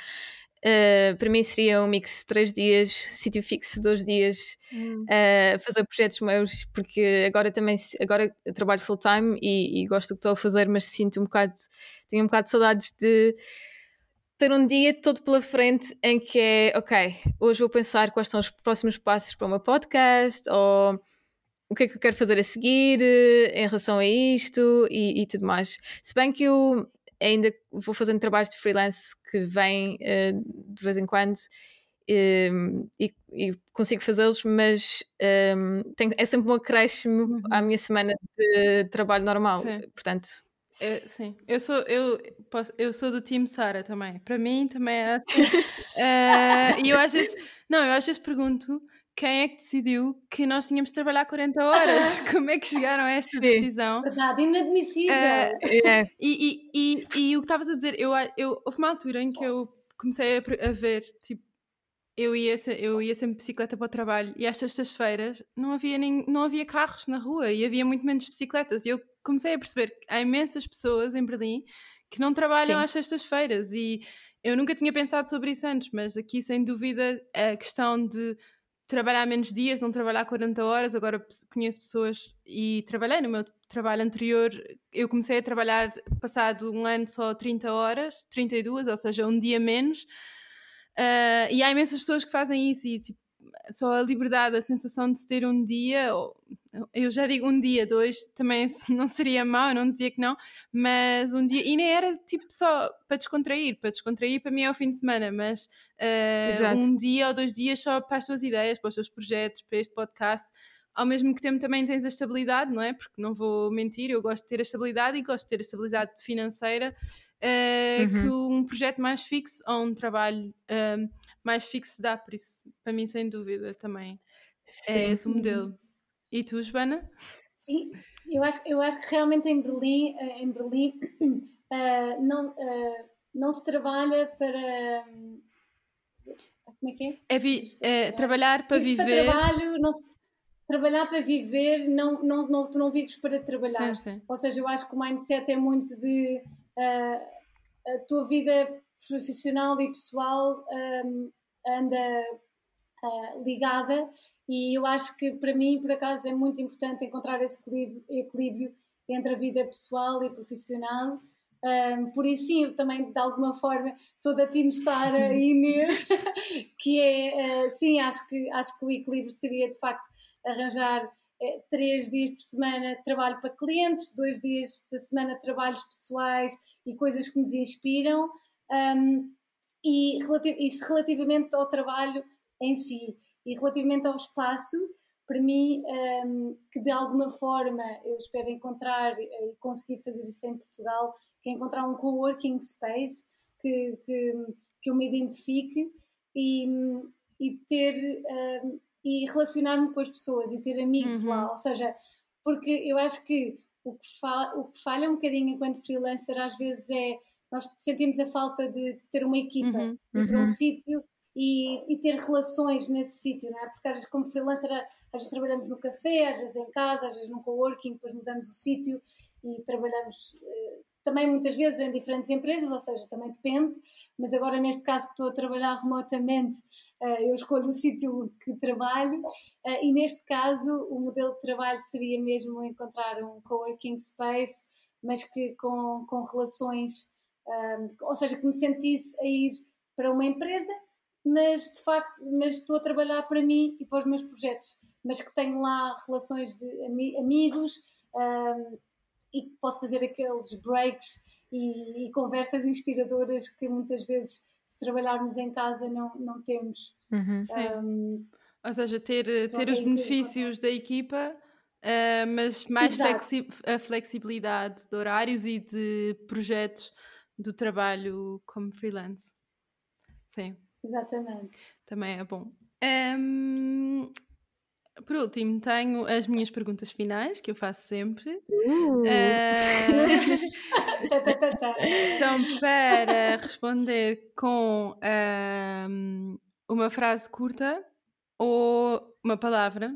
Speaker 3: Uh, para mim seria um mix de três dias, sítio fixo dois dias, hum. uh, fazer projetos meus, porque agora também agora trabalho full time e, e, gosto do que estou a fazer, mas sinto um bocado, tenho um bocado de saudades de ter um dia todo pela frente em que é ok, hoje vou pensar quais são os próximos passos para o meu podcast ou o que é que eu quero fazer a seguir eh, em relação a isto e, e tudo mais. Se bem que eu ainda vou fazendo trabalhos de freelance que vêm uh, de vez em quando um, e, e, consigo fazê-los, mas um, tem, é sempre um acréscimo uhum. à minha semana de trabalho normal. Sim. Portanto.
Speaker 2: Eu, sim, eu sou, eu, posso, eu sou do time Sara também. Para mim também é assim. uh, e eu às vezes, não, eu às vezes pergunto quem é que decidiu que nós tínhamos de trabalhar 40 horas? Como é que chegaram a esta Sim. decisão?
Speaker 1: Verdade, inadmissível. Uh,
Speaker 2: é. e, e, e, e, o que estavas a dizer, eu, eu, houve uma altura em que eu comecei a, a ver, tipo, eu ia, eu ia sempre de bicicleta para o trabalho e às sextas-feiras não havia, nem, não havia carros na rua e havia muito menos bicicletas. E eu comecei a perceber que há imensas pessoas em Berlim que não trabalham Sim. às sextas-feiras e eu nunca tinha pensado sobre isso antes, mas aqui sem dúvida a questão de trabalhar menos dias, não trabalhar 40 horas. Agora conheço pessoas e trabalhei no meu trabalho anterior. Eu comecei a trabalhar passado um ano só 30 horas, 32, ou seja, um dia menos. Uh, e há imensas pessoas que fazem isso e tipo, só a liberdade, a sensação de se ter um dia, eu já digo um dia, dois, também não seria mau, eu não dizia que não, mas um dia, e nem era tipo só para descontrair, para descontrair para mim é o fim de semana, mas uh, um dia ou dois dias só para as tuas ideias, para os teus projetos, para este podcast, ao mesmo tempo também tens a estabilidade, não é? Porque não vou mentir, eu gosto de ter a estabilidade e gosto de ter a estabilidade financeira uh, uhum. que um projeto mais fixo ou um trabalho uh, mais fixo dá, por isso, para mim, sem dúvida, também é Sim. é esse o modelo. E tu, Joana?
Speaker 1: Sim, eu acho, eu acho que realmente em Berlim, eh, em Berlim uh, não, uh, não se trabalha para. Como é que é?
Speaker 2: É, vi, é trabalhar para viver.
Speaker 1: Para trabalho, não se, trabalhar para viver, não, não, não, tu não vives para trabalhar. Sim, sim. Ou seja, eu acho que o mindset é muito de uh, a tua vida profissional e pessoal um, anda uh, ligada e eu acho que para mim, por acaso, é muito importante encontrar esse equilíbrio, equilíbrio entre a vida pessoal e profissional. Um, por isso, sim, eu também, de alguma forma, sou da time Sara e Inês, que é, uh, sim, acho que, acho que o equilíbrio seria, de facto, arranjar uh, três dias por semana de trabalho para clientes, dois dias da semana de trabalhos pessoais e coisas que nos inspiram, um, e, isso relativamente ao trabalho em si. E relativamente ao espaço, para mim, um, que de alguma forma eu espero encontrar e conseguir fazer isso em Portugal, que é encontrar um coworking space que, que, que eu me identifique e, e ter um, e relacionar-me com as pessoas e ter amigos uhum. lá. Ou seja, porque eu acho que o que, fa o que falha um bocadinho enquanto freelancer às vezes é nós sentimos a falta de, de ter uma equipa, uhum. ir para um uhum. sítio e, e, ter relações nesse sítio, não é? Porque às vezes, como freelancer, às vezes trabalhamos no café, às vezes em casa, às vezes no coworking, depois mudamos o sítio e trabalhamos eh, também muitas vezes em diferentes empresas, ou seja, também depende, mas agora neste caso que estou a trabalhar remotamente, eh, eu escolho o sítio que trabalho eh, e neste caso o modelo de trabalho seria mesmo encontrar um coworking space, mas que com, com relações, ou seja, que me sentisse a ir para uma empresa mas de facto mas estou a trabalhar para mim e para os meus projetos, mas que tenho lá relações de ami amigos um, e que posso fazer aqueles breaks e, e, conversas inspiradoras que muitas vezes se trabalharmos em casa não, não temos.
Speaker 2: Uhum, um, Ou seja, ter, ter os benefícios da equipa, uh, mas mais flexi a flexibilidade de horários e de projetos do trabalho como freelance. Sim.
Speaker 1: Exatamente.
Speaker 2: Também é bom. Um, por último, tenho as minhas perguntas finais, que eu faço sempre. Uh. Uh, são para responder com um, uma frase curta ou uma palavra.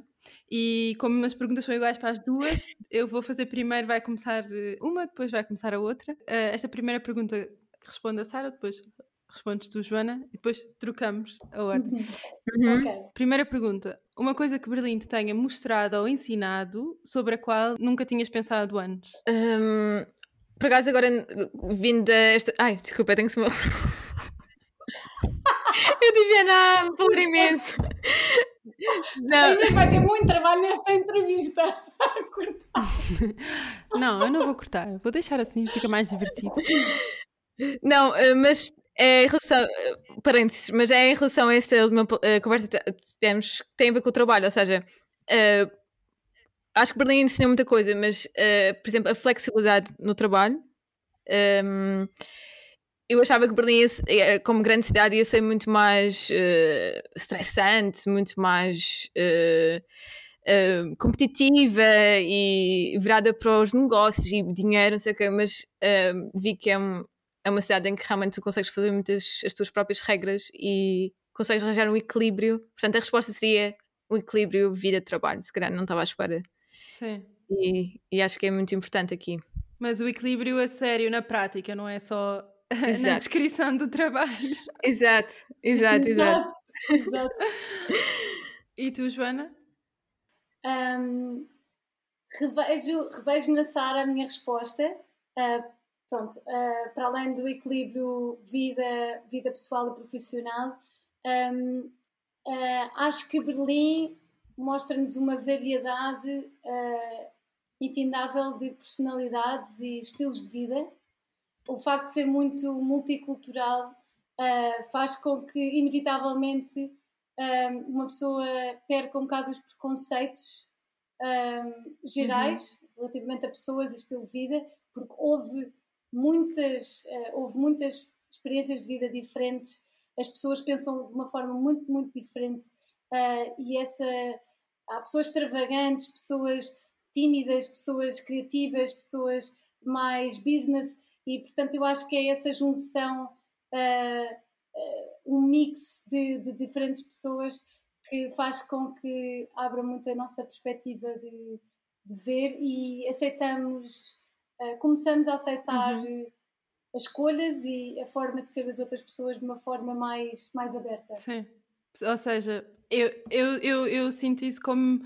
Speaker 2: E como as perguntas são iguais para as duas, eu vou fazer primeiro, vai começar uma, depois vai começar a outra. Uh, esta primeira pergunta responde a Sara, depois respondes tu, Joana, e depois trocamos a ordem.
Speaker 3: Uhum.
Speaker 1: Ok.
Speaker 2: Primeira pergunta: uma coisa que Berlim te tenha mostrado ou ensinado sobre a qual nunca tinhas pensado antes?
Speaker 3: Hum, por acaso, agora vindo desta. Ai, desculpa, tenho que se. eu dizia nada, me falar imenso. Não,
Speaker 1: Inês vai ter muito trabalho nesta entrevista. a cortar.
Speaker 2: Não, eu não vou cortar, vou deixar assim, fica mais divertido.
Speaker 3: não, eh, mas é em relação. Parênteses, mas é em relação a esta última eh, conversa que tivemos que tem a ver com o trabalho, ou seja, eh, acho que Berlim ensinou muita coisa, mas, eh, por exemplo, a flexibilidade no trabalho. ehm, eu achava que Berlim, como grande cidade, ia ser muito mais estressante, muito mais competitiva e virada para os negócios e dinheiro, não sei o quê, mas vi que é, um- é uma cidade em que realmente tu consegues fazer muitas as tuas próprias regras e consegues arranjar um equilíbrio. Portanto, a resposta seria um equilíbrio vida-trabalho. Se calhar não estava à espera.
Speaker 2: Sim.
Speaker 3: E, e acho que é muito importante aqui.
Speaker 2: Mas o equilíbrio a sério na prática, não é só na
Speaker 3: Exato.
Speaker 2: descrição do trabalho.
Speaker 3: Exato, exato, exato.
Speaker 1: Exato.
Speaker 2: E tu, Joana?
Speaker 1: Hum, revejo, revejo na Sara a minha resposta. Ah, pronto, ah, para além do equilíbrio vida, vida pessoal e profissional, hum, ah, acho que Berlim mostra-nos uma variedade ah, infindável de personalidades e estilos de vida. O facto de ser muito multicultural faz com que, inevitavelmente, um, uma pessoa perca um bocado os preconceitos um, gerais relativamente a pessoas e estilo de vida, porque houve muitas, uh, houve muitas experiências de vida diferentes, as pessoas pensam de uma forma muito, muito diferente uh, e essa há pessoas extravagantes, pessoas tímidas, pessoas criativas, pessoas mais business e portanto eu acho que é essa junção uh, um mix de, de, diferentes pessoas que faz com que abra muito a nossa perspectiva de, de ver e aceitamos, uh, começamos a aceitar
Speaker 2: Uhum.
Speaker 1: as escolhas e a forma de ser das outras pessoas de uma forma mais, mais aberta.
Speaker 2: Sim. Ou seja, eu, eu, eu, eu sinto isso como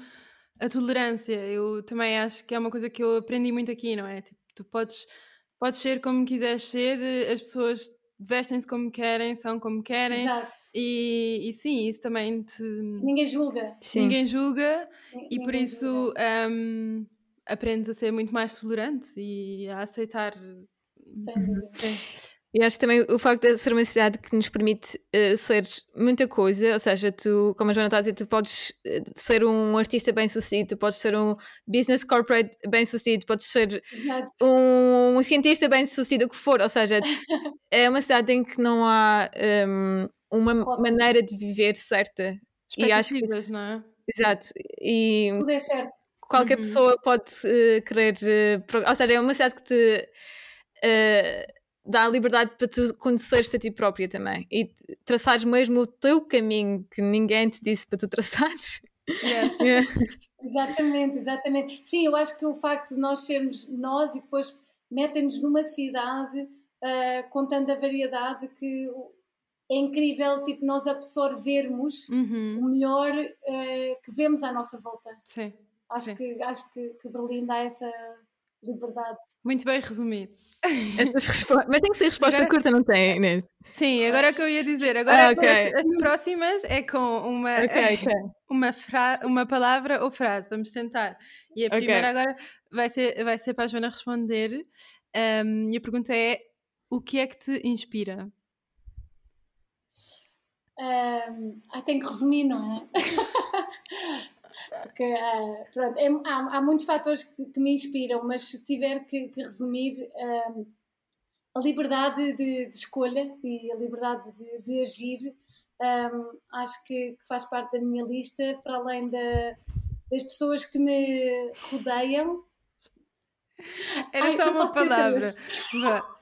Speaker 2: a tolerância. Eu também acho que é uma coisa que eu aprendi muito aqui, não é? Tipo, tu podes, podes ser como quiseres ser, as pessoas vestem-se como querem, são como querem.
Speaker 1: Exato.
Speaker 2: E, e sim, isso também te.
Speaker 1: Ninguém julga.
Speaker 3: Sim.
Speaker 2: Ninguém julga e por isso
Speaker 1: julga.
Speaker 2: Aprendes a ser muito mais tolerante e a aceitar.
Speaker 1: Sem dúvida.
Speaker 2: Sim.
Speaker 3: E acho que também o facto de ser uma cidade que nos permite uh, ser muita coisa, ou seja, tu, como a Joana está a dizer, tu podes uh, ser um artista bem sucedido, tu podes ser um business corporate bem sucedido, podes ser
Speaker 1: Exato.
Speaker 3: um, um cientista bem sucedido, o que for, ou seja, é uma cidade em que não há um, uma
Speaker 1: Rótulos.
Speaker 3: maneira de viver certa. E acho que isso-
Speaker 2: não é?
Speaker 3: Exato. E
Speaker 1: Tudo é certo.
Speaker 3: Qualquer
Speaker 2: Uhum.
Speaker 3: pessoa pode eh, querer. pro- ou seja, é uma cidade que te eh, dá a liberdade para tu conheceres-te a ti própria também e traçares mesmo o teu caminho que ninguém te disse para tu traçares.
Speaker 2: Yeah.
Speaker 1: Exatamente, exatamente. Sim, eu acho que o facto de nós sermos nós e depois metem-nos numa cidade com tanta variedade que é incrível tipo, nós absorvermos
Speaker 2: Uhum.
Speaker 1: o melhor ah, que vemos à nossa volta.
Speaker 2: Sim.
Speaker 1: Acho,
Speaker 2: Sim.
Speaker 1: que, acho que, que Berlim dá essa liberdade.
Speaker 2: Muito bem resumido.
Speaker 3: Mas tem que ser resposta
Speaker 2: Agora-
Speaker 3: curta, não tem, Inês?
Speaker 2: Sim, agora é o que eu ia dizer. Agora
Speaker 3: Ah,
Speaker 2: as-
Speaker 3: ok.
Speaker 2: as, próximas é com uma,
Speaker 3: Ok, ok.
Speaker 2: uma, fra uma palavra ou frase. Vamos tentar. E a primeira agora vai ser, vai ser para a Joana responder. Um, e a pergunta é: o que é que te inspira?
Speaker 1: Ahm, ah, tem que resumir, não é? Porque, ah, pronto, é- há, há muitos fatores que, que me inspiram, mas se tiver que, que resumir, ahm, a liberdade de, de escolha e a liberdade de, de agir, ahm, acho que, que faz parte da minha lista, para além da- das pessoas que me rodeiam.
Speaker 2: Era
Speaker 1: Ai,
Speaker 2: só uma palavra.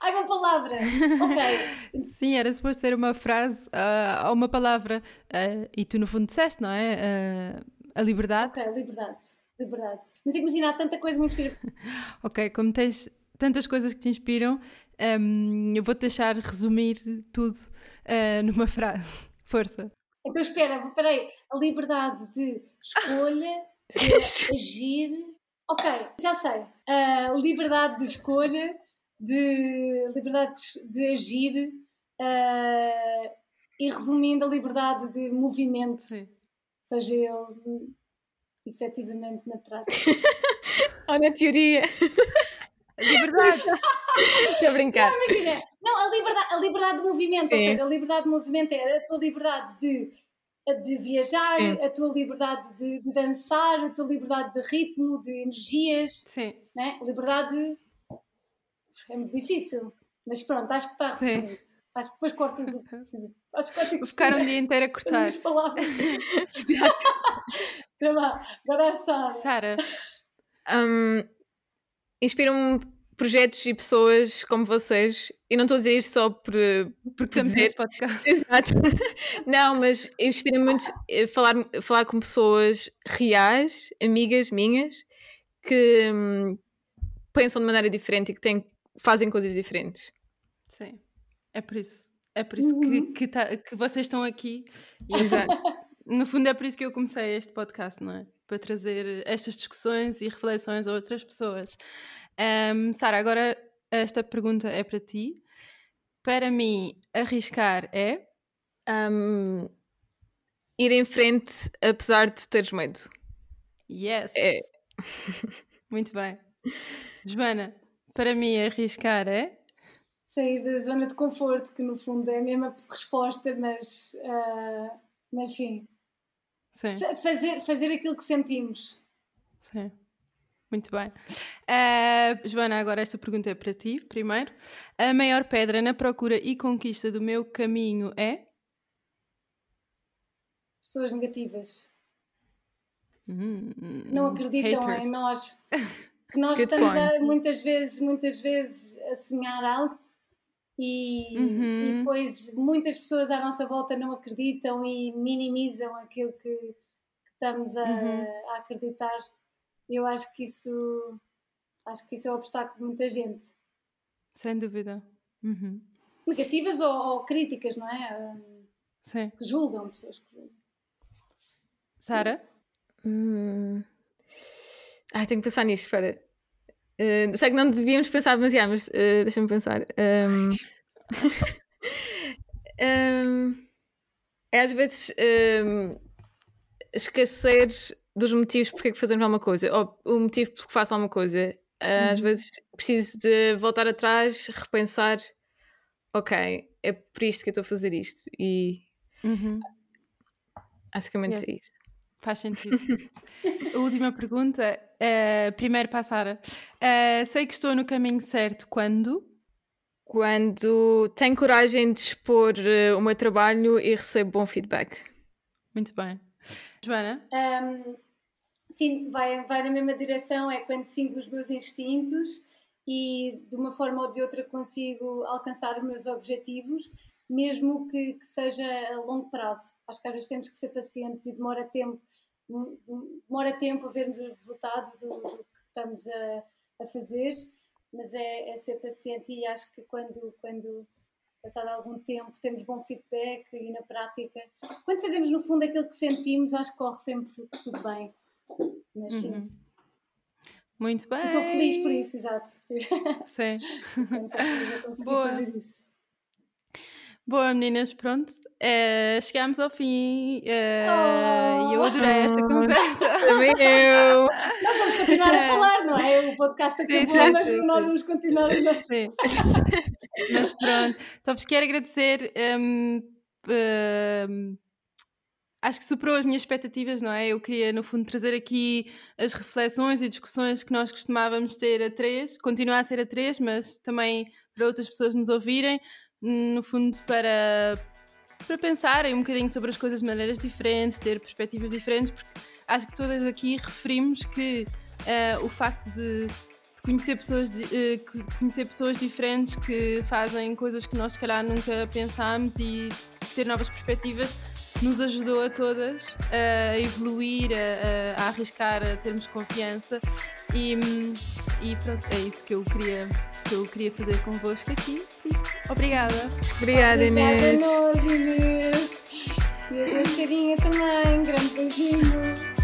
Speaker 1: Ai, uma palavra! Ok,
Speaker 2: Sim, era suposto ser uma frase ah, ou uma palavra. ah, e tu, no fundo, disseste, não é? Ah, a liberdade.
Speaker 1: ok, liberdade. Liberdade. Mas imagina, há tanta coisa que me inspira.
Speaker 2: Ok, como tens tantas coisas que te inspiram, Um, eu vou-te deixar resumir tudo uh, numa frase. Força.
Speaker 1: Então espera, peraí. A liberdade de escolha, de agir. Ok, já sei. A liberdade de escolha, de liberdade de agir uh, e resumindo a liberdade de movimento, Sim. Seja ele efetivamente na prática.
Speaker 3: Ou na teoria. A liberdade. Estou a brincar.
Speaker 1: Não, imagina. Não, a liberdade, a liberdade de movimento, Sim. ou seja, a liberdade de movimento é a tua liberdade de, de viajar, Sim. a tua liberdade de, de, dançar, a tua liberdade de ritmo, de energias.
Speaker 2: Sim.
Speaker 1: Né? Liberdade é muito difícil. Mas pronto, acho que está resumido. Acho que depois cortas o.
Speaker 2: Acho que Vou ficar um dia inteiro a cortar. As
Speaker 1: palavras. lá, agora é Sara.
Speaker 2: Sara.
Speaker 3: Um, Inspiram-me projetos e pessoas como vocês. E não estou a dizer isto só por.
Speaker 2: Porque estamos neste podcast.
Speaker 3: Exato. não, mas inspira-me muito eh, falar, falar com pessoas reais, amigas minhas, que hum, pensam de maneira diferente e que têm, fazem coisas diferentes.
Speaker 2: Sim. É por isso. É por isso uhum. que, que, tá, que, vocês estão aqui. E, Exato. no fundo, é por isso que eu comecei este podcast, não é? Para trazer estas discussões e reflexões a outras pessoas. Um, Sara, agora esta pergunta é para ti. Para mim, arriscar é.
Speaker 3: Um, ir em frente apesar de teres medo.
Speaker 2: Yes!
Speaker 3: É.
Speaker 2: Muito bem. Joana, para mim, arriscar é
Speaker 1: sair da zona de conforto, que no fundo é a mesma resposta, mas, uh, mas sim. sim. Fazer, fazer aquilo que sentimos.
Speaker 2: Sim. Muito bem. Uh, Joana, agora esta pergunta é para ti, primeiro. A maior pedra na procura e conquista do meu caminho é?
Speaker 1: Pessoas negativas.
Speaker 2: Hum,
Speaker 1: não acreditam haters. em nós. Que nós estamos a, muitas vezes, muitas vezes a sonhar alto e, uhum. e, depois muitas pessoas à nossa volta não acreditam e minimizam aquilo que, que estamos a, uhum. a, acreditar. Eu acho que isso acho que isso é um obstáculo de muita gente.
Speaker 2: Sem dúvida. Uhum.
Speaker 1: Negativas ou, ou, críticas, não é?
Speaker 2: Sim.
Speaker 1: Que julgam pessoas que julgam.
Speaker 2: Sara?
Speaker 3: Hum. Ah, tenho que pensar nisto, espera. Uh, sei que não devíamos pensar demasiado, mas uh, deixa-me pensar. Um, um, é às vezes um, esquecer dos motivos porque é que fazemos alguma coisa, ou o motivo porque faço alguma coisa. Uh, às uhum. vezes preciso de voltar atrás, repensar, ok, é por isto que eu estou a fazer isto. E
Speaker 2: uhum.
Speaker 3: basicamente yes. é isso.
Speaker 2: Faz sentido. a última pergunta, uh, primeiro para a Sara. Uh, sei que estou no caminho certo quando?
Speaker 3: Quando tenho coragem de expor uh, o meu trabalho e recebo bom feedback.
Speaker 2: Muito bem. Joana?
Speaker 1: Um, sim, vai, vai na mesma direção, é quando sigo os meus instintos e de uma forma ou de outra consigo alcançar os meus objetivos, mesmo que, que seja a longo prazo. Acho que às vezes temos que ser pacientes e demora tempo demora tempo a vermos os resultados do, do que estamos a, a fazer, mas é, é, ser paciente e acho que quando, quando passado algum tempo temos bom feedback e na prática, quando fazemos no fundo aquilo que sentimos, acho que corre sempre tudo bem. Mas sim. Uhum.
Speaker 2: Muito bem.
Speaker 1: Estou feliz por isso, exato.
Speaker 2: Sim.
Speaker 1: Estou feliz a conseguir Boa. fazer isso.
Speaker 2: Boa, meninas, pronto. Uh, chegámos ao fim uh, oh. e eu adorei esta conversa.
Speaker 3: Também eu.
Speaker 1: Nós vamos continuar a falar, não é? O podcast acabou, sim, sim, mas sim, nós vamos continuar a
Speaker 2: Sim. mas pronto, só vos quero agradecer. Um, um, acho que superou as minhas expectativas, não é? Eu queria, no fundo, trazer aqui as reflexões e discussões que nós costumávamos ter a três, continuar a ser a três, mas também para outras pessoas nos ouvirem no fundo, para, para pensarem um bocadinho sobre as coisas de maneiras diferentes, ter perspectivas diferentes, porque acho que todas aqui referimos que uh, o facto de, de conhecer, pessoas, de, uh, conhecer pessoas diferentes que fazem coisas que nós, se calhar, nunca pensámos e ter novas perspectivas nos ajudou a todas a evoluir, a, a, arriscar, a termos confiança E, e pronto, é isso que eu queria, que eu queria fazer convosco aqui. Isso, obrigada.
Speaker 3: Obrigada, Inês.
Speaker 1: Obrigada a nós, Inês. E a Cheirinha também. Grande beijinho.